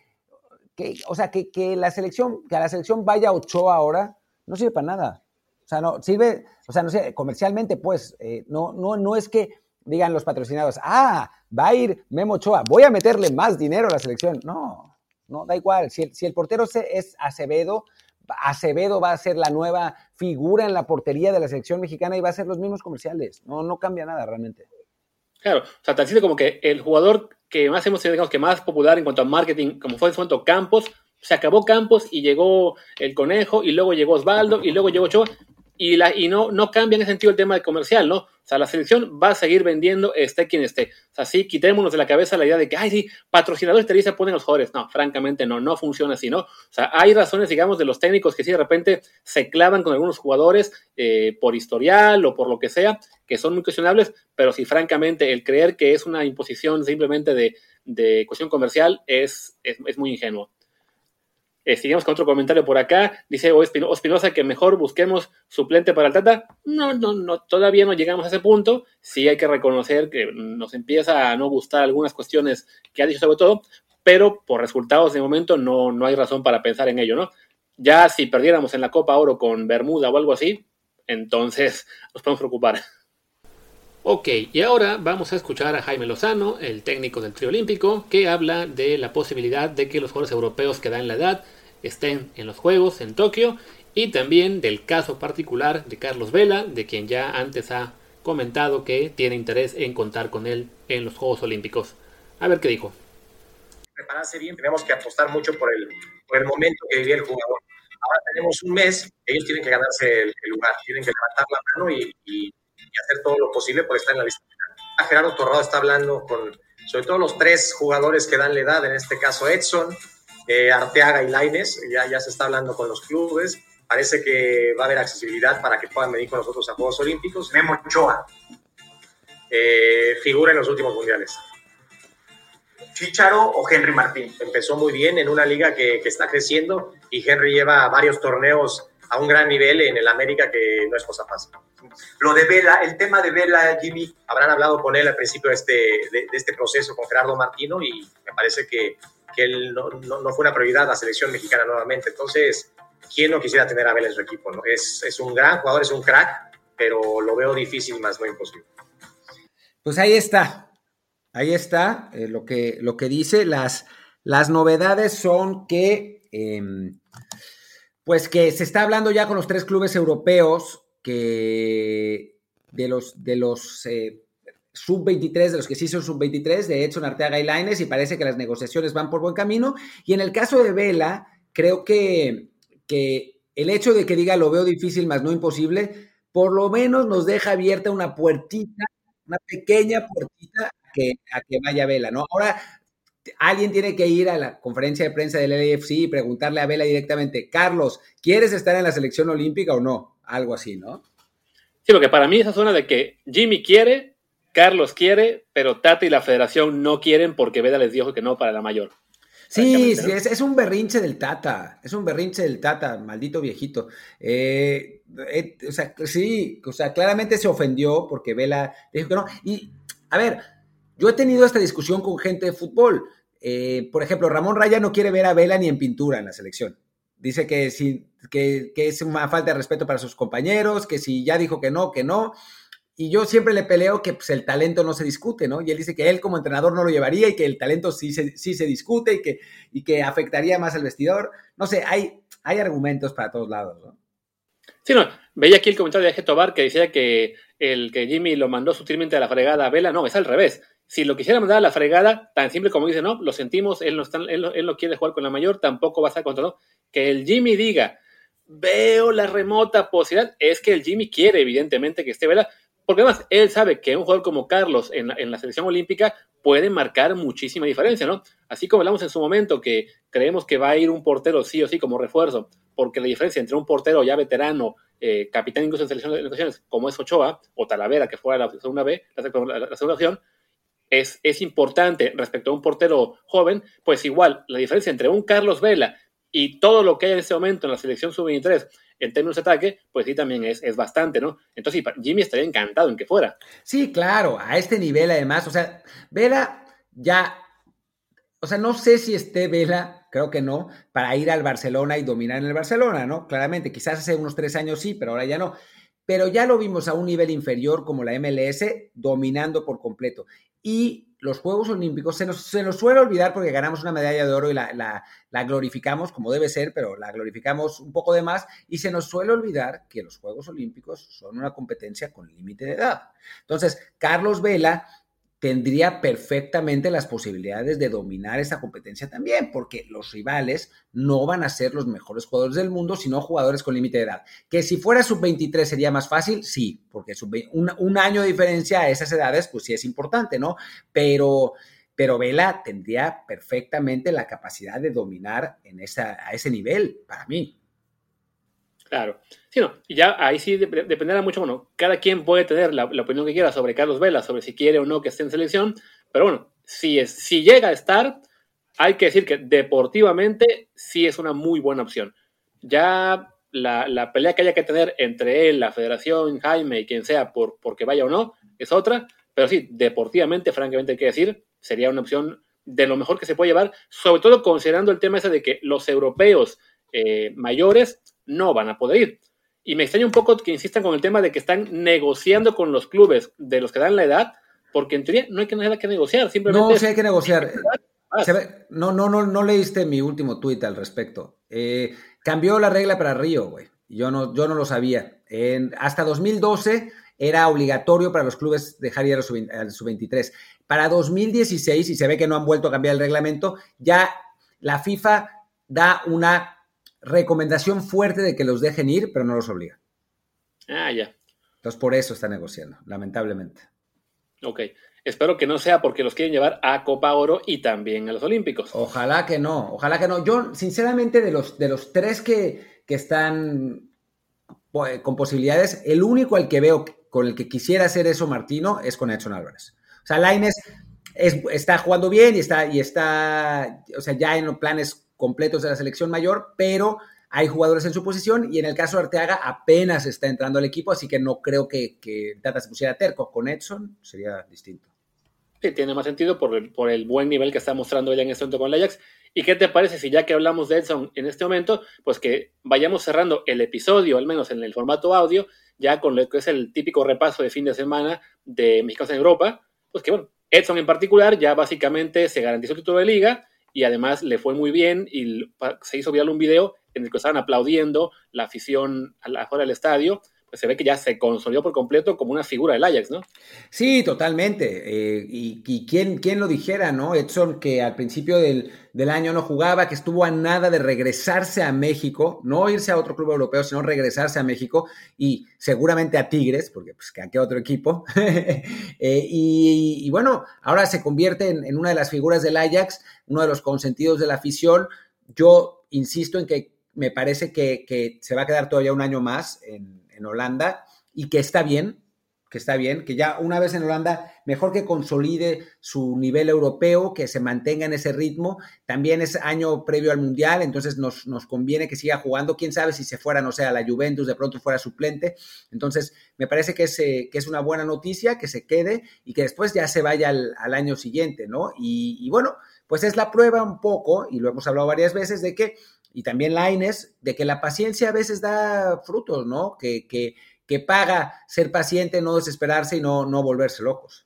que o sea, que, que la selección, que a la selección vaya Ochoa ahora, no sirve para nada. O sea, no sirve, o sea, no sé, comercialmente, pues, eh, no, no, no es que digan los patrocinados, ah, va a ir Memo Ochoa, voy a meterle más dinero a la selección. No, no, da igual. Si el, si el portero es Acevedo, Acevedo va a ser la nueva figura en la portería de la selección mexicana y va a ser los mismos comerciales. No, no cambia nada realmente. Claro, o sea, tan como que el jugador que más hemos sido, digamos, que más popular en cuanto a marketing, como fue en su momento Campos, se acabó Campos y llegó el Conejo y luego llegó Osvaldo y luego llegó Ochoa y, la, y no, no cambia en ese sentido el tema de comercial, ¿no? O sea, la selección va a seguir vendiendo, esté quien esté. O sea, sí, quitémonos de la cabeza la idea de que, ay, sí, patrocinadores Televisa ponen los jugadores. No, francamente no, no funciona así, ¿no? O sea, hay razones, digamos, de los técnicos que sí de repente se clavan con algunos jugadores eh, por historial o por lo que sea, que son muy cuestionables, pero sí, francamente, el creer que es una imposición simplemente de, de cuestión comercial es, es muy ingenuo. Eh, sigamos con otro comentario por acá. Dice Espinosa que mejor busquemos suplente para el Tata. No, no, no, todavía no llegamos a ese punto. Sí hay que reconocer que nos empieza a no gustar algunas cuestiones que ha dicho sobre todo, pero por resultados de momento no, no hay razón para pensar en ello, ¿no? Ya si perdiéramos en la Copa Oro con Bermuda o algo así, entonces nos podemos preocupar. Ok, y ahora vamos a escuchar a Jaime Lozano, el técnico del trío olímpico, que habla de la posibilidad de que los jugadores europeos que dan la edad estén en los Juegos en Tokio y también del caso particular de Carlos Vela, de quien ya antes ha comentado que tiene interés en contar con él en los Juegos Olímpicos. A ver qué dijo. Prepararse bien, tenemos que apostar mucho por el, por el momento que vivía el jugador. Ahora tenemos un mes, ellos tienen que ganarse el, lugar, tienen que levantar la mano y, y, hacer todo lo posible por estar en la lista. Gerardo Torrado está hablando con, sobre todo los tres jugadores que dan la edad, en este caso Edson, eh, Arteaga y Laines, ya, ya se está hablando con los clubes, parece que va a haber accesibilidad para que puedan venir con nosotros a Juegos Olímpicos. Memo Ochoa. Eh, figura en los últimos mundiales. Chicharo o Henry Martín. Empezó muy bien en una liga que, que, está creciendo y Henry lleva varios torneos a un gran nivel en el América que no es cosa fácil. Lo de Vela, el tema de Vela, Jimmy, habrán hablado con él al principio de este, de, de este proceso con Gerardo Martino y me parece que que él no, no, fue una prioridad la selección mexicana nuevamente. Entonces, ¿quién no quisiera tener a Abel en su equipo? ¿no? Es, es un gran jugador, es un crack, pero lo veo difícil, más no imposible. Pues ahí está, ahí está eh, lo, que, lo que dice. Las, las novedades son que, eh, pues que se está hablando ya con los tres clubes europeos que de los, de los eh, sub-23, de los que sí son sub-23, de Edson Arteaga y Laines, y parece que las negociaciones van por buen camino. Y en el caso de Vela, creo que, que el hecho de que diga lo veo difícil, más no imposible, por lo menos nos deja abierta una puertita, una pequeña puertita a que, a que vaya Vela, ¿no? Ahora, alguien tiene que ir a la conferencia de prensa del LAFC y preguntarle a Vela directamente, Carlos, ¿quieres estar en la selección olímpica o no? Algo así, ¿no? Sí, porque para mí esa zona de que Jimmy quiere, Carlos quiere, pero Tata y la federación no quieren porque Vela les dijo que no para la mayor. Sí, sí es, un berrinche del Tata, es un berrinche del Tata, maldito viejito. Eh, eh, o sea, sí, o sea, claramente se ofendió porque Vela dijo que no. Y, a ver, yo he tenido esta discusión con gente de fútbol. Eh, por ejemplo, Ramón Raya no quiere ver a Vela ni en pintura en la selección. Dice que, si, que, que es una falta de respeto para sus compañeros, que si ya dijo que no, que no. Y yo siempre le peleo que pues, el talento no se discute, ¿no? Y él dice que él como entrenador no lo llevaría y que el talento sí se, sí se discute y que, y que afectaría más al vestidor. No sé, hay, hay argumentos para todos lados, ¿no? Sí, no, veía aquí el comentario de Eje Tobar que decía que el que Jimmy lo mandó sutilmente a la fregada a Vela, no, es al revés. Si lo quisiera mandar a la fregada, tan simple como dice, no, lo sentimos, él no, está, él, él no quiere jugar con la mayor, tampoco va a estar contra, ¿no? Que el Jimmy diga, veo la remota posibilidad, es que el Jimmy quiere evidentemente que esté Vela, porque además él sabe que un jugador como Carlos en la, selección olímpica puede marcar muchísima diferencia, ¿no? Así como hablamos en su momento que creemos que va a ir un portero sí o sí como refuerzo, porque la diferencia entre un portero ya veterano, eh, capitán incluso en selección como es Ochoa o Talavera, que fue la segunda B, la, segunda opción, es, es importante respecto a un portero joven, pues igual la diferencia entre un Carlos Vela y todo lo que hay en este momento en la selección sub-23 en términos de ataque, pues sí también es, es bastante, ¿no? Entonces Jimmy estaría encantado en que fuera. Sí, claro, a este nivel además, o sea, Vela ya, o sea, no sé si esté Vela, creo que no, para ir al Barcelona y dominar en el Barcelona, ¿no? Claramente, quizás hace unos tres años sí, pero ahora ya no. Pero ya lo vimos a un nivel inferior como la MLS, dominando por completo. Y los Juegos Olímpicos se nos, se nos, suele olvidar porque ganamos una medalla de oro y la, la, la, glorificamos como debe ser, pero la glorificamos un poco de más y se nos suele olvidar que los Juegos Olímpicos son una competencia con límite de edad. Entonces, Carlos Vela tendría perfectamente las posibilidades de dominar esa competencia también, porque los rivales no van a ser los mejores jugadores del mundo, sino jugadores con límite de edad. Que si fuera sub-23 sería más fácil, sí, porque un, un, año de diferencia a esas edades, pues sí es importante, ¿no? Pero, pero Vela tendría perfectamente la capacidad de dominar en esa, a ese nivel, para mí. Claro. Sí, no. Y ya ahí sí dependerá mucho, bueno, cada quien puede tener la, opinión que quiera sobre Carlos Vela, sobre si quiere o no que esté en selección, pero bueno, si, es, si llega a estar, hay que decir que deportivamente sí es una muy buena opción. Ya la, la, pelea que haya que tener entre él, la federación, Jaime y quien sea, por, porque vaya o no, es otra, pero sí, deportivamente, francamente hay que decir, sería una opción de lo mejor que se puede llevar, sobre todo considerando el tema ese de que los europeos eh, mayores no van a poder ir. Y me extraña un poco que insistan con el tema de que están negociando con los clubes de los que dan la edad, porque en teoría no hay que nada que negociar, simplemente. No, sí hay que negociar. No, no, no, no leíste mi último tuit al respecto. Eh, cambió la regla para Río, güey. Yo no, yo no lo sabía. En, hasta 2012 era obligatorio para los clubes dejar ir al sub-23. Para 2016, y se ve que no han vuelto a cambiar el reglamento, ya la FIFA da una recomendación fuerte de que los dejen ir, pero no los obliga. Ah, ya. Entonces por eso está negociando, lamentablemente. Ok. Espero que no sea porque los quieren llevar a Copa Oro y también a los Olímpicos. Ojalá que no, ojalá que no. Yo, sinceramente, de los, de los tres que, que están pues, con posibilidades, el único al que veo con el que quisiera hacer eso Martino es con Edson Álvarez. O sea, Laines está jugando bien y está, y está, o sea, ya en planes completos de la selección mayor, pero hay jugadores en su posición y en el caso de Arteaga apenas está entrando al equipo, así que no creo que, que Tata se pusiera terco. Con Edson sería distinto. Sí, tiene más sentido por el, por el buen nivel que está mostrando ella en este momento con el Ajax. ¿Y qué te parece si ya que hablamos de Edson en este momento, pues que vayamos cerrando el episodio, al menos en el formato audio, ya con lo que es el típico repaso de fin de semana de Mexicanos en Europa? Pues que bueno, Edson en particular ya básicamente se garantizó el título de liga, y además le fue muy bien y se hizo viral un video en el que estaban aplaudiendo la afuera del estadio se ve que ya se consolidó por completo como una figura del Ajax, ¿no? Sí, totalmente. Eh, y, quién, quién, lo dijera, ¿no? Edson, que al principio del, del, año no jugaba, que estuvo a nada de regresarse a México, no irse a otro club europeo, sino regresarse a México y seguramente a Tigres, porque pues que aquí otro equipo. eh, y, bueno, ahora se convierte en, en una de las figuras del Ajax, uno de los consentidos de la afición. Yo insisto en que me parece que, que, se va a quedar todavía un año más en, en, Holanda y que está bien, que está bien, que ya una vez en Holanda, mejor que consolide su nivel europeo, que se mantenga en ese ritmo. También es año previo al Mundial, entonces nos, nos conviene que siga jugando. Quién sabe si se fuera, no sé, a la Juventus, de pronto fuera suplente. Entonces, me parece que es, eh, que es una buena noticia, que se quede y que después ya se vaya al, al año siguiente, ¿no? Y, y bueno, pues es la prueba un poco, y lo hemos hablado varias veces, de que y también Laines, de que la paciencia a veces da frutos, ¿no? Que, que, que paga ser paciente, no desesperarse y no, no volverse locos.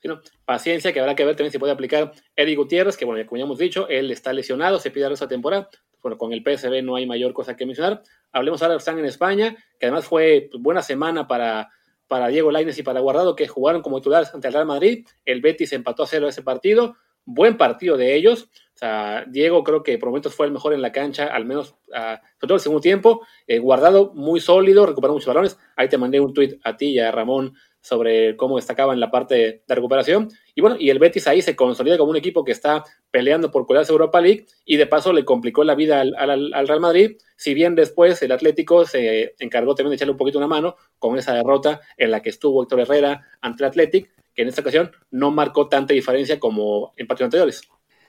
Sí, no. Paciencia que habrá que ver también si puede aplicar Eddie Gutiérrez, que bueno, como ya hemos dicho, él está lesionado, se pide esa temporada. Bueno, con el PSV no hay mayor cosa que mencionar. Hablemos ahora de están en España, que además fue buena semana para, para Diego Laines y para Guardado, que jugaron como titulares ante el Real Madrid. El Betis empató a cero ese partido. Buen partido de ellos. Sea, Diego creo que por momentos fue el mejor en la cancha, al menos uh, sobre todo el segundo tiempo. Eh, guardado muy sólido, recuperó muchos balones. Ahí te mandé un tuit a ti y a Ramón sobre cómo destacaba en la parte de recuperación. Y bueno, y el Betis ahí se consolida como un equipo que está peleando por colarse Europa League y de paso le complicó la vida al, al, al, Real Madrid, si bien después el Atlético se encargó también de echarle un poquito una mano con esa derrota en la que estuvo Héctor Herrera ante el Athletic, que en esta ocasión no marcó tanta diferencia como en partidos anteriores.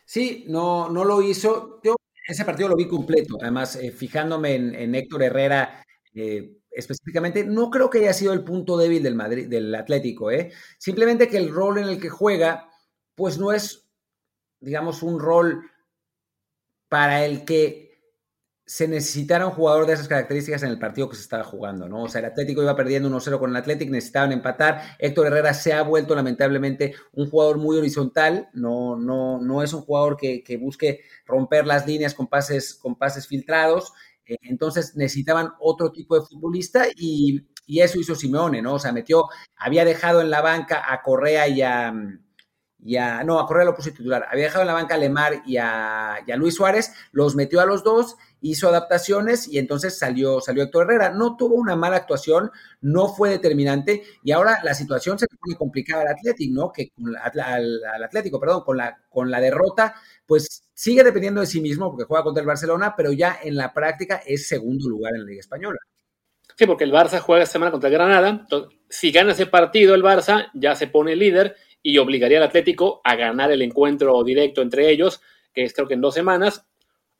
Sí, no, no lo hizo. Yo ese partido lo vi completo. Además, eh, fijándome en, Héctor Herrera eh, específicamente, no creo que haya sido el punto débil del Madrid, del Atlético. ¿eh? Simplemente que el rol en el que juega, pues no es, digamos, un rol para el que se necesitara un jugador de esas características en el partido que se estaba jugando, ¿no? O sea, el Atlético iba perdiendo 1-0 con el Atlético, necesitaban empatar. Héctor Herrera se ha vuelto lamentablemente un jugador muy horizontal, no, no, no es un jugador que, que busque romper las líneas con pases, con pases filtrados. Eh, entonces necesitaban otro tipo de futbolista y, y, eso hizo Simeone, ¿no? O sea, metió, había dejado en la banca a Correa y a, y a, no, a Correa lo puse titular, había dejado en la banca a Lemar y a, y a, Luis Suárez, los metió a los dos, hizo adaptaciones y entonces salió, salió Héctor Herrera. No tuvo una mala actuación, no fue determinante y ahora la situación se pone complicada al Atlético, ¿no? Que al, al, al, Atlético, perdón, con la, con la derrota, pues sigue dependiendo de sí mismo porque juega contra el Barcelona, pero ya en la práctica es segundo lugar en la Liga Española. Sí, porque el Barça juega esta semana contra el Granada. Entonces, si gana ese partido el Barça, ya se pone líder y obligaría al Atlético a ganar el encuentro directo entre ellos, que es creo que en dos semanas.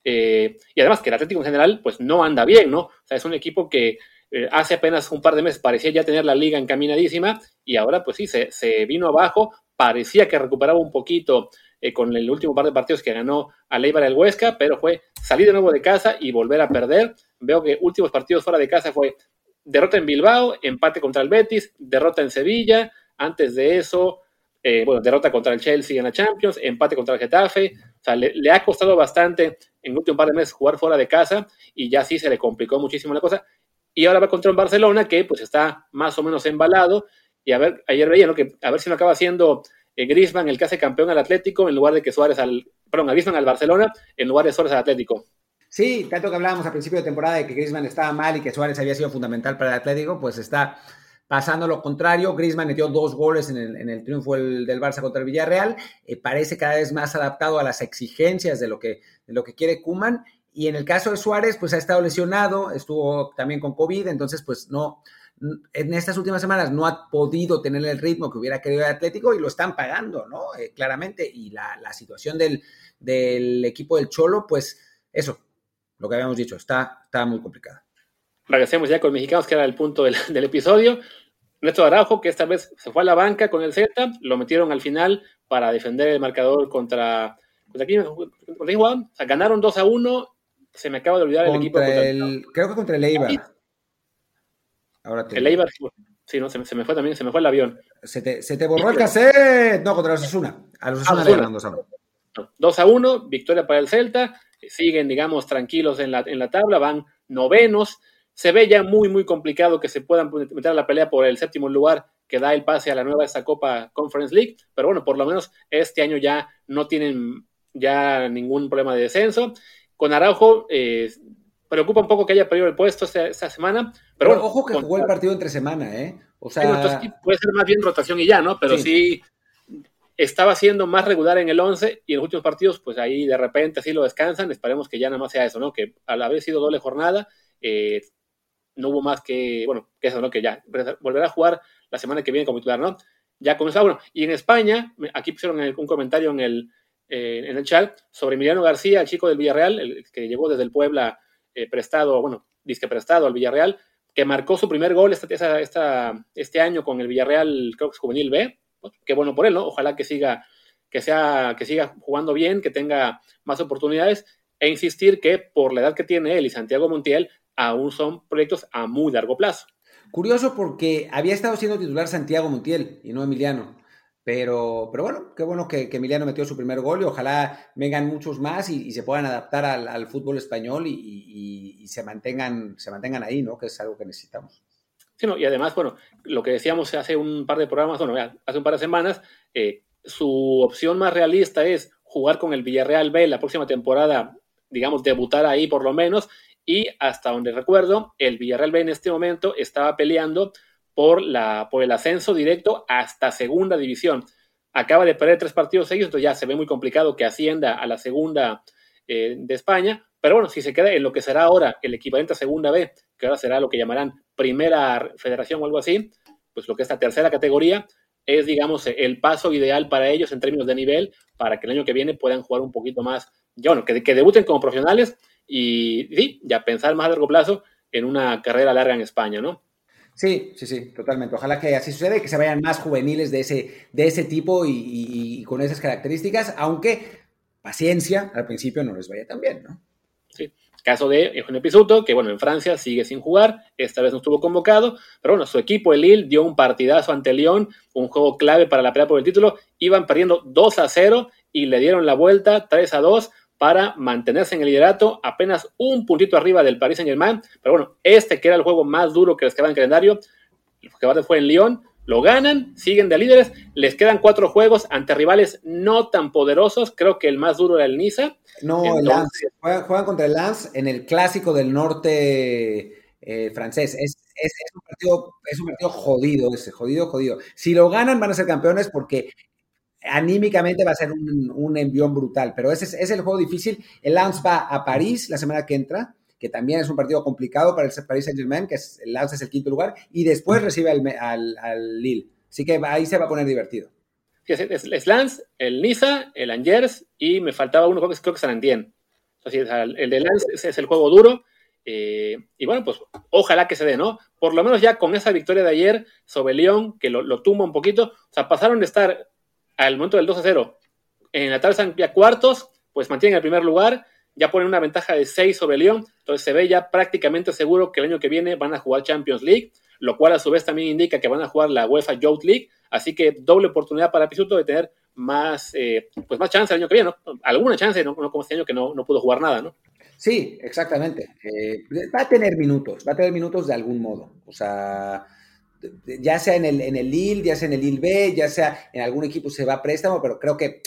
Eh, y además que el Atlético en general, pues no anda bien, ¿no? O sea, es un equipo que eh, hace apenas un par de meses parecía ya tener la liga encaminadísima y ahora pues sí, se, vino abajo, parecía que recuperaba un poquito eh, con el último par de partidos que ganó a Leibar el Huesca, pero fue salir de nuevo de casa y volver a perder. Veo que últimos partidos fuera de casa fue derrota en Bilbao, empate contra el Betis, derrota en Sevilla, antes de eso bueno, derrota contra el Chelsea en la Champions, empate contra el Getafe, o sea, le, ha costado bastante en el último par de meses jugar fuera de casa y ya sí se le complicó muchísimo la cosa. Y ahora va contra un Barcelona que pues está más o menos embalado y a ver, ayer veía, ¿no? Que a ver si no acaba siendo eh, Griezmann el que hace campeón al Atlético en lugar de que Suárez al, perdón, a Griezmann al Barcelona en lugar de Suárez al Atlético. Sí, tanto que hablábamos al principio de temporada de que Griezmann estaba mal y que Suárez había sido fundamental para el Atlético, pues está pasando lo contrario. Griezmann metió dos goles en el, en el triunfo del, Barça contra el Villarreal. Eh, parece cada vez más adaptado a las exigencias de lo que, de lo que quiere Kuman. Y en el caso de Suárez, pues ha estado lesionado, estuvo también con COVID, entonces pues no, en estas últimas semanas no ha podido tener el ritmo que hubiera querido el Atlético y lo están pagando, ¿no? Eh, claramente. Y la, la situación del, del, equipo del Cholo, pues eso, lo que habíamos dicho, está, está muy complicada. Regresemos ya con mexicanos, que era el punto del, del episodio. Néstor Araujo, que esta vez se fue a la banca con el Celta, lo metieron al final para defender el marcador contra. ¿Contra quién? ¿Contra quién ganaron 2 a 1. Se me acaba de olvidar contra el equipo. El, creo que contra el Eibar. Ahora te... El Eibar, sí, no, se me, se me, fue también, se me fue el avión. Se te, se te borró el cassette. No, contra los Asuna. A los Asuna le ganan 2 a 1. 2 a 1, victoria para el Celta. Siguen, digamos, tranquilos en la, en la tabla, van novenos se ve ya muy, muy complicado que se puedan meter a la pelea por el séptimo lugar que da el pase a la nueva esta Copa Conference League, pero bueno, por lo menos este año ya no tienen ya ningún problema de descenso. Con Araujo, eh, preocupa un poco que haya perdido el puesto esta, semana, pero, bueno, Ojo que jugó el partido entre semana, ¿eh? O sea... puede ser más bien rotación y ya, ¿no? Pero sí. estaba siendo más regular en el 11 y en los últimos partidos, pues ahí de repente sí lo descansan. Esperemos que ya nada más sea eso, ¿no? Que al haber sido doble jornada, eh, no hubo más que, bueno, que eso, ¿no? Que ya volverá a jugar la semana que viene como titular, ¿no? Ya comenzó, bueno, y en España, aquí pusieron un comentario en el, eh, en el chat sobre Emiliano García, el chico del Villarreal, el que llegó desde el Puebla eh, prestado, bueno, disque prestado al Villarreal, que marcó su primer gol esta, esta, este año con el Villarreal, creo Juvenil B. Qué bueno por él, ¿no? Ojalá que siga, que sea, que siga jugando bien, que tenga más oportunidades e insistir que por la edad que tiene él y Santiago Montiel, aún son proyectos a muy largo plazo. Curioso porque había estado siendo titular Santiago Montiel y no Emiliano. Pero, pero bueno, qué bueno que, Emiliano metió su primer gol y ojalá vengan muchos más y, se puedan adaptar al, fútbol español y, se, mantengan, se mantengan ahí, ¿no? Que es algo que necesitamos. Sí, y además, bueno, lo que decíamos hace un par de programas, bueno, hace un par de semanas, eh, su opción más realista es jugar con el Villarreal B la próxima temporada, digamos, debutar ahí por lo menos, y hasta donde recuerdo, el Villarreal B en este momento estaba peleando por, la, por el ascenso directo hasta segunda división. Acaba de perder tres partidos seguidos, entonces ya se ve muy complicado que ascienda a la segunda eh, de España. Pero bueno, si se queda en lo que será ahora el equivalente a segunda B, que ahora será lo que llamarán primera federación o algo así, pues lo que es la tercera categoría, es, digamos, el paso ideal para ellos en términos de nivel, para que el año que viene puedan jugar un poquito más, ya bueno, que, que debuten como profesionales y sí, ya pensar más a largo plazo en una carrera larga en España, ¿no? Sí, sí, sí, totalmente. Ojalá que así suceda, que se vayan más juveniles de ese, de ese tipo y, con esas características, aunque paciencia, al principio no les vaya tan bien, ¿no? Sí. Caso de Eugenio Pisuto, que bueno, en Francia sigue sin jugar, esta vez no estuvo convocado, pero bueno, su equipo, el Lille, dio un partidazo ante Lyon, un juego clave para la pelea por el título, iban perdiendo 2 a 0 y le dieron la vuelta 3 a 2 para mantenerse en el liderato, apenas un puntito arriba del Paris Saint Germain. Pero bueno, este que era el juego más duro que les quedaba en calendario, el que fue en Lyon, lo ganan, siguen de líderes, les quedan cuatro juegos ante rivales no tan poderosos, creo que el más duro era el Niza. No, el Lance, juegan, contra el Lance en el clásico del norte eh, francés. Es, un partido, es un partido jodido ese, jodido, jodido. Si lo ganan van a ser campeones porque anímicamente va a ser un, envión brutal, pero ese es, el juego difícil. El Lance va a París la semana que entra, que también es un partido complicado para el Paris Saint-Germain, que es, el Lance es el quinto lugar, y después recibe al, al, Lille. Así que ahí se va a poner divertido. es, Lance, el Niza, el Angers, y me faltaba uno, creo que, creo que San Etienne. el de Lance es, el juego duro. Eh, y bueno, pues ojalá que se dé, ¿no? Por lo menos ya con esa victoria de ayer sobre León, que lo, lo tumba un poquito, o sea, pasaron de estar al momento del 2 a 0 en la tabla ya cuartos, pues mantienen el primer lugar, ya ponen una ventaja de 6 sobre León, entonces se ve ya prácticamente seguro que el año que viene van a jugar Champions League, lo cual a su vez también indica que van a jugar la UEFA Youth League, así que doble oportunidad para Pisuto de tener más, eh, pues más chance el año que viene, ¿no? Alguna chance, no, como este año que no, no pudo jugar nada, ¿no? Sí, exactamente. Eh, va a tener minutos, va a tener minutos de algún modo. O sea, ya sea en el, en el Lille, ya sea en el Lille B, ya sea en algún equipo se va a préstamo, pero creo que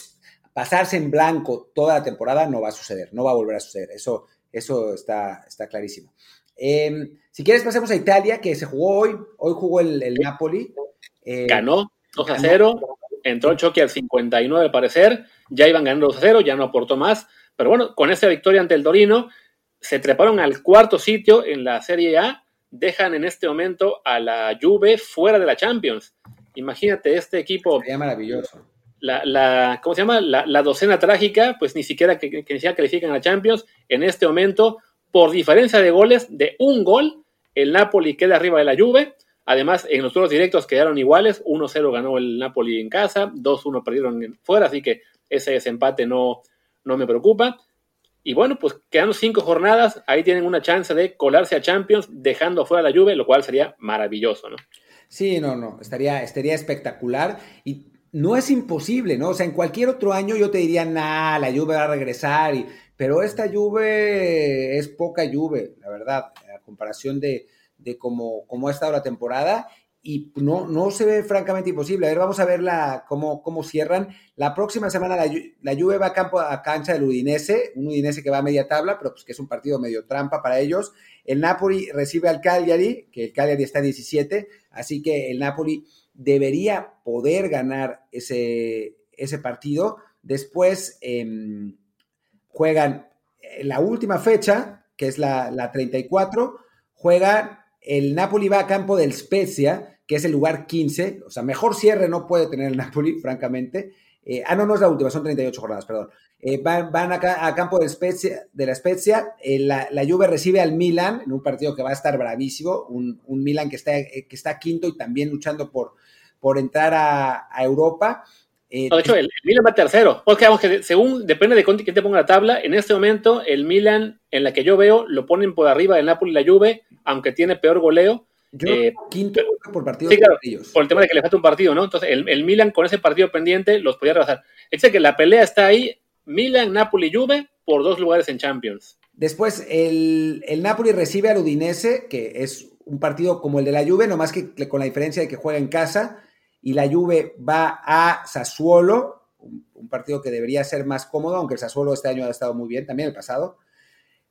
pasarse en blanco toda la temporada no va a suceder, no va a volver a suceder. Eso, eso está, está clarísimo. Em, si quieres, pasemos a Italia, que se jugó hoy. Hoy jugó el, Napoli. Eh, ganó 2 a 0. Entró el choque al 59, al parecer. Ya iban ganando 2 a 0, ya no aportó más. Pero bueno, con esa victoria ante el Dorino, se treparon al cuarto sitio en la Serie A dejan en este momento a la Juve fuera de la Champions. Imagínate este equipo. Sería maravilloso. La, ¿Cómo se llama? La, docena trágica, pues ni siquiera que, que, ni siquiera califican a la Champions. En este momento, por diferencia de goles, de un gol, el Napoli queda arriba de la Juve. Además, en los duelos directos quedaron iguales. 1-0 ganó el Napoli en casa, 2-1 perdieron fuera, así que ese desempate no, no me preocupa. Y bueno, pues quedan cinco jornadas, ahí tienen una chance de colarse a Champions dejando fuera la Juve, lo cual sería maravilloso, ¿no? Sí, no, no, estaría, estaría espectacular y no es imposible, ¿no? O sea, en cualquier otro año yo te diría, nah, la Juve va a regresar, y, pero esta Juve es poca Juve, la verdad. comparación de, de cómo, cómo ha estado la temporada y no, no se ve francamente imposible. A ver, vamos a ver la, cómo, cómo cierran. La próxima semana la, la Juve va a, campo, a cancha del Udinese, un Udinese que va a media tabla, pero pues que es un partido medio trampa para ellos. El Napoli recibe al Cagliari, que el Cagliari está 17, así que el Napoli debería poder ganar ese, ese partido. Después em, juegan la última fecha, que es la, la 34, juegan, el Napoli va a campo del Spezia, que es el lugar 15, o sea, mejor cierre no puede tener el Napoli, francamente. Eh, ah, no, no es la última, son 38 jornadas, perdón. Eh, van, van a campo de, Spezia, de la Spezia, eh, la, la, Juve recibe al Milan en un partido que va a estar bravísimo, un, un Milan que está, que está quinto y también luchando por, por entrar a, a Europa. No, de hecho, el, Milan va tercero. Pues digamos que según, depende de quién te ponga la tabla, en este momento el Milan, en la que yo veo, lo ponen por arriba del Napoli y la Juve, aunque tiene peor goleo. Yo, eh, quinto por partido. Sí, claro, por el tema de que le falta un partido, ¿no? Entonces, el, el Milan con ese partido pendiente los podía rebasar. Es que la pelea está ahí, Milan, Napoli, Juve, por dos lugares en Champions. Después, el, el Napoli recibe al Udinese, que es un partido como el de la Juve, nomás que con la diferencia de que juega en casa y la Juve va a Sassuolo, un, un, partido que debería ser más cómodo, aunque el Sassuolo este año ha estado muy bien, también el pasado.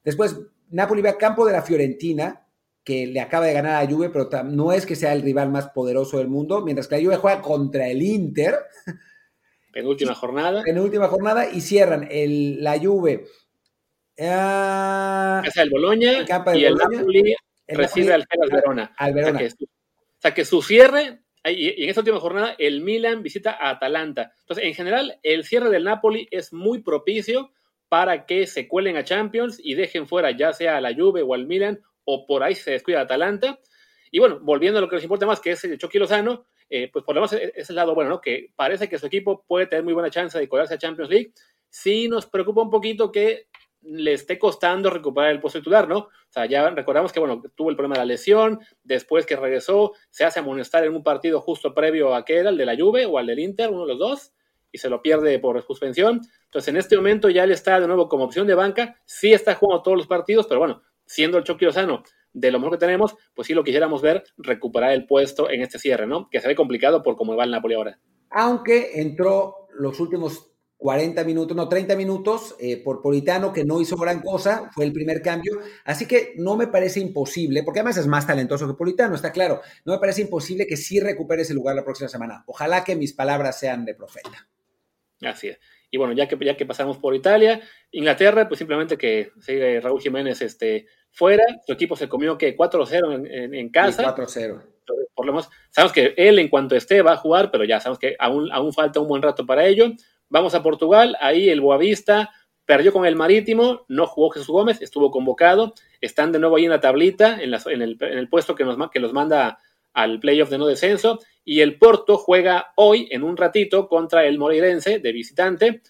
Después, Napoli va a campo de la Fiorentina, que le acaba de ganar a la Juve, pero no es que sea el rival más poderoso del mundo, mientras que la Juve juega contra el Inter. Penúltima jornada. Penúltima jornada y cierran el, la Juve. Uh, el Boloña y el Bologna, Napoli recibe al Verona. Al Verona. O sea, que, o sea que su cierre y en esta última jornada el Milan visita a Atalanta. Entonces, en general, el cierre del Napoli es muy propicio para que se cuelen a Champions y dejen fuera ya sea a la Juve o al Milan o por ahí se descuida Atalanta. Y bueno, volviendo a lo que nos importa más, que es el Chucky Lozano, eh, pues por lo menos es el lado bueno, ¿no? Que parece que su equipo puede tener muy buena chance de colarse a Champions League. Sí nos preocupa un poquito que le esté costando recuperar el puesto titular, ¿no? O sea, ya recordamos que, bueno, tuvo el problema de la lesión, después que regresó, se hace amonestar en un partido justo previo a que era el de la Juve o al del Inter, uno de los dos, y se lo pierde por suspensión. Entonces, en este momento ya él está de nuevo como opción de banca, sí está jugando todos los partidos, pero bueno, siendo el Chucky Lozano de lo mejor que tenemos, pues sí lo quisiéramos ver recuperar el puesto en este cierre, ¿no? Que se ve complicado por cómo va el Napoli ahora. Aunque entró los últimos 40 minutos, no, 30 minutos eh, por Politano, que no hizo gran cosa, fue el primer cambio. Así que no me parece imposible, porque además es más talentoso que Politano, está claro. No me parece imposible que sí recupere ese lugar la próxima semana. Ojalá que mis palabras sean de profeta. Así es. Y bueno, ya que, ya que pasamos por Italia, Inglaterra, pues simplemente que sigue Raúl Jiménez este, fuera. Su equipo se comió que 4-0 en, en, en, casa. 4-0. Por lo menos, sabemos que él en cuanto esté va a jugar, pero ya sabemos que aún, aún falta un buen rato para ello. Vamos a Portugal, ahí el Boavista perdió con el Marítimo, no jugó Jesús Gómez, estuvo convocado, están de nuevo ahí en la tablita, en, la, en, el, en el, puesto que, nos, que los manda al playoff de no descenso, y el Porto juega hoy en un ratito contra el Moreirense de visitante,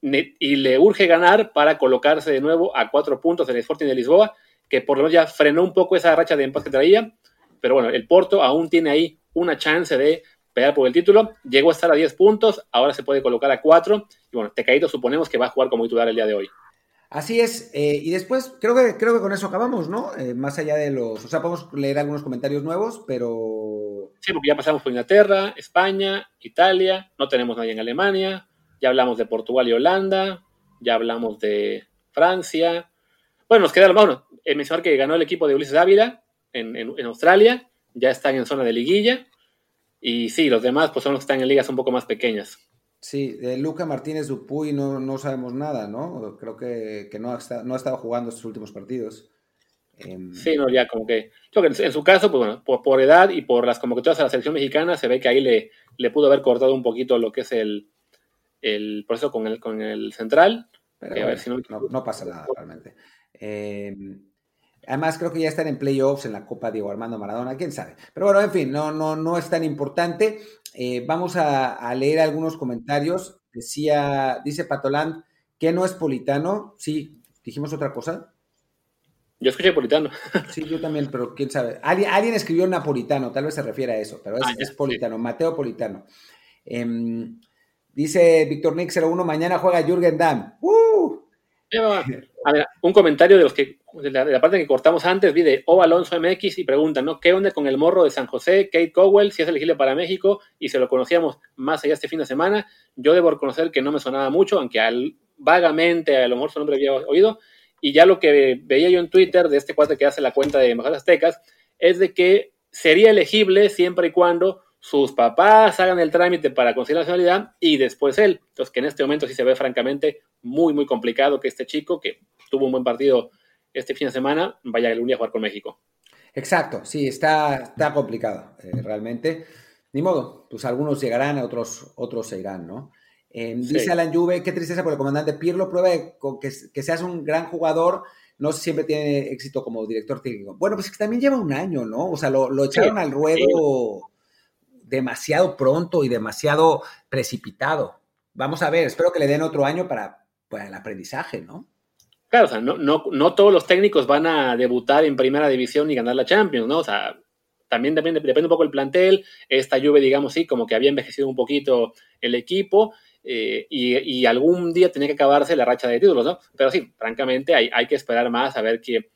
y le urge ganar para colocarse de nuevo a cuatro puntos en el Sporting de Lisboa, que por lo menos ya frenó un poco esa racha de empate que traía, pero bueno, el Porto aún tiene ahí una chance de pelear por el título. Llegó a estar a 10 puntos, ahora se puede colocar a 4. Y bueno, Tecaíto suponemos que va a jugar como titular el día de hoy. Así es, eh, y después creo que, creo que con eso acabamos, ¿no? Eh, más allá de los. O sea, podemos leer algunos comentarios nuevos, pero. Sí, porque ya pasamos por Inglaterra, España, Italia, no tenemos nadie en Alemania, ya hablamos de Portugal y Holanda, ya hablamos de Francia. Bueno, nos queda bueno, mencionar que ganó el equipo de Ulises Ávila en, en, en Australia, ya están en zona de liguilla. Y sí, los demás pues son los que están en ligas un poco más pequeñas. Sí, de Luca Martínez Dupuy no, no sabemos nada, ¿no? Creo que, que no, ha estado, no ha estado jugando estos últimos partidos. Eh... Sí, no, ya como que. Creo que en su caso, pues bueno, por, por, edad y por las convocatorias a la selección mexicana, se ve que ahí le, le pudo haber cortado un poquito lo que es el, el proceso con el, con el central. Pero, a ver si no... no... No, pasa nada, realmente. Eh, Además, creo que ya están en playoffs en la Copa Diego Armando Maradona, quién sabe. Pero bueno, en fin, no, no, no es tan importante. Eh, vamos a, a, leer algunos comentarios. Decía, dice Patoland que no es politano. Sí, dijimos otra cosa. Yo escuché politano. Sí, yo también, pero quién sabe. Alguien, alguien escribió napolitano, tal vez se refiere a eso, pero es, ah, es politano, sí. Mateo Politano. Eh, dice Víctor Nick 01, mañana juega Jürgen Damm. ¡Uh! A ver, un comentario de los que de la, parte que cortamos antes, vi de O Alonso MX y pregunta, ¿no? ¿Qué onda con el morro de San José, Kate Cowell, si es elegible para México y se lo conocíamos más allá este fin de semana? Yo debo reconocer que no me sonaba mucho, aunque al, vagamente a lo mejor su nombre había oído. Y ya lo que veía yo en Twitter de este cuate que hace la cuenta de Mejores Aztecas es de que sería elegible siempre y cuando sus papás hagan el trámite para conseguir la nacionalidad y después él. Entonces, que en este momento sí se ve francamente muy, muy complicado que este chico, que tuvo un buen partido este fin de semana, vaya el lunes a jugar con México. Exacto, sí, está, está complicado, eh, realmente. Ni modo, pues algunos llegarán, otros, otros se irán, ¿no? Eh, dice Alan Juve, qué tristeza por el comandante Pirlo, prueba que, que seas un gran jugador, no siempre tiene éxito como director técnico. Bueno, pues que también lleva un año, ¿no? O sea, lo, echaron al ruedo demasiado pronto y demasiado precipitado. Vamos a ver, espero que le den otro año para, el aprendizaje, ¿no? Claro, o sea, no, no, no, todos los técnicos van a debutar en primera división y ganar la Champions, ¿no? O sea, también, depende un poco del plantel. Esta lluvia, digamos, sí, como que había envejecido un poquito el equipo eh, y, algún día tenía que acabarse la racha de títulos, ¿no? Pero sí, francamente, hay, hay que esperar más a ver que,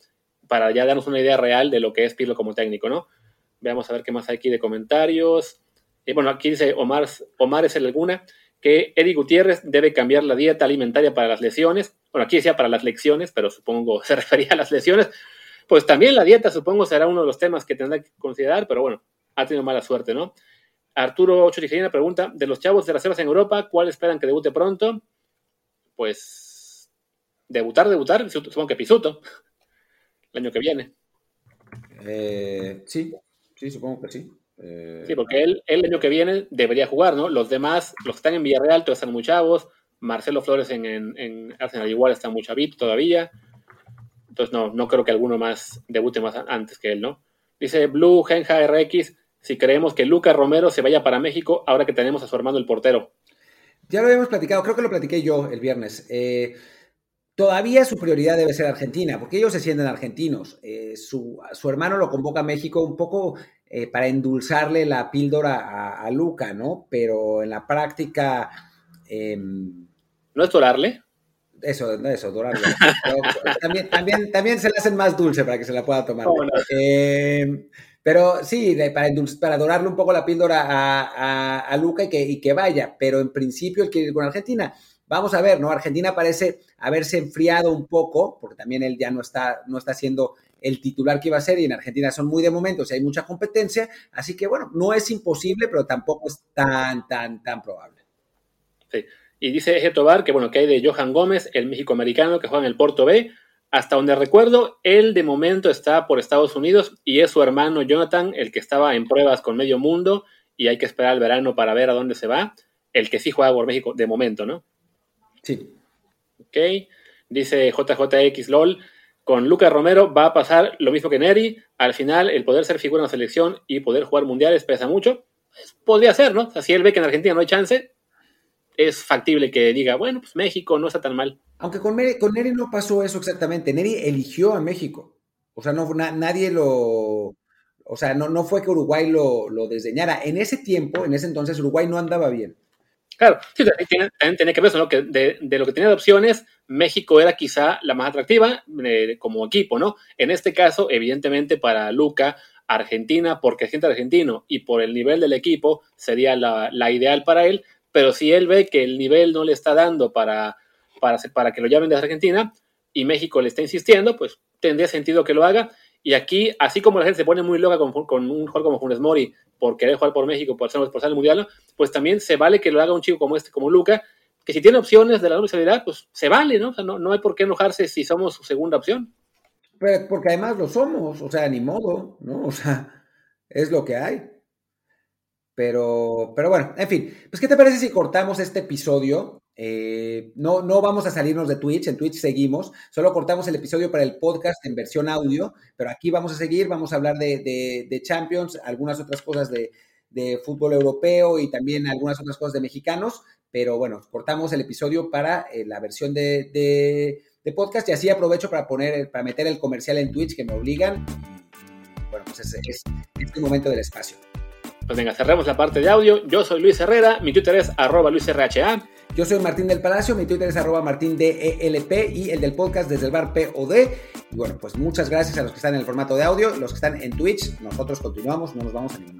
para ya darnos una idea real de lo que es Pirlo como técnico, ¿no? Veamos a ver qué más hay aquí de comentarios. Y bueno, aquí dice Omar, Omar es el alguna que Eric Gutiérrez debe cambiar la dieta alimentaria para las lesiones. Bueno, aquí decía para las lecciones, pero supongo se refería a las lesiones. Pues también la dieta, supongo, será uno de los temas que tendrá que considerar, pero bueno, ha tenido mala suerte, ¿no? Arturo Ocho pregunta, de los chavos de las reservas en Europa, ¿cuál esperan que debute pronto? Pues debutar, debutar, supongo que Pisuto, el año que viene. Eh, sí, sí, supongo que sí. Sí, porque él, el año que viene debería jugar, ¿no? Los demás, los que están en Villarreal, todos están muy chavos. Marcelo Flores en, Arsenal igual está muy chavito todavía. Entonces, no, no creo que alguno más debute más antes que él, ¿no? Dice Blue Genja RX, si creemos que Lucas Romero se vaya para México ahora que tenemos a su hermano el portero. Ya lo habíamos platicado, creo que lo platiqué yo el viernes. Eh, todavía su prioridad debe ser Argentina, porque ellos se sienten argentinos. Eh, su, su, hermano lo convoca a México un poco eh, para endulzarle la píldora a, Luca, ¿no? Pero en la práctica... Em, ¿No es dorarle? Eso, eso, dorarle. también, también, también, se le hacen más dulce para que se la pueda tomar. Em, pero sí, para, para dorarle un poco la píldora a, Luca y que, y que vaya, pero en principio él quiere ir con Argentina. Vamos a ver, ¿no? Argentina parece haberse enfriado un poco, porque también él ya no está, no está siendo el titular que iba a ser y en Argentina son muy de momento, o hay mucha competencia, así que bueno, no es imposible, pero tampoco es tan, tan, tan probable. Sí, y dice Eje Tobar que bueno, que hay de Johan Gómez, el México-americano que juega en el Porto B, hasta donde recuerdo, él de momento está por Estados Unidos y es su hermano Jonathan, el que estaba en pruebas con medio mundo y hay que esperar el verano para ver a dónde se va, el que sí juega por México de momento, ¿no? Sí. Ok, dice JJX LOL, con Lucas Romero va a pasar lo mismo que Neri. Al final, el poder ser figura en la selección y poder jugar mundiales pesa mucho. Pues, podría ser, ¿no? O si él ve que en Argentina no hay chance, es factible que diga, bueno, pues México no está tan mal. Aunque con Neri, no pasó eso exactamente. Neri eligió a México. O sea, no, nadie lo. O sea, no, no fue que Uruguay lo, lo desdeñara. En ese tiempo, en ese entonces, Uruguay no andaba bien. Claro, sí, también tiene que ver eso, ¿no? Que de, lo que tenía de opciones, México era quizá la más atractiva eh, como equipo, ¿no? En este caso, evidentemente, para Luca, Argentina, porque es gente argentino y por el nivel del equipo, sería la, ideal para él, pero si él ve que el nivel no le está dando para, para, para que lo llamen de Argentina y México le está insistiendo, pues tendría sentido que lo haga. Y aquí, así como la gente se pone muy loca con, un jugador como Funes Mori, por querer jugar por México, por ser, por ser el mundial, pues también se vale que lo haga un chico como este, como Luca, que si tiene opciones de la universidad, pues se vale, ¿no? O sea, no, no hay por qué enojarse si somos su segunda opción. Porque además lo somos, o sea, ni modo, ¿no? O sea, es lo que hay. Pero, pero bueno, en fin, pues ¿qué te parece si cortamos este episodio? Eh, no, no vamos a salirnos de Twitch, en Twitch seguimos, solo cortamos el episodio para el podcast en versión audio, pero aquí vamos a seguir, vamos a hablar de, de, Champions, algunas otras cosas de, de, fútbol europeo y también algunas otras cosas de mexicanos, pero bueno, cortamos el episodio para eh, la versión de, podcast y así aprovecho para poner, para meter el comercial en Twitch que me obligan. bueno, pues es, el momento del espacio. Pues venga, cerremos la parte de audio. Yo soy Luis Herrera, mi Twitter es arroba luisrha. Yo soy Martín del Palacio, mi Twitter es arroba martindelp y el del podcast desde el bar POD. Y bueno, pues muchas gracias a los que están en el formato de audio, los que están en Twitch. Nosotros continuamos, no nos vamos a ningún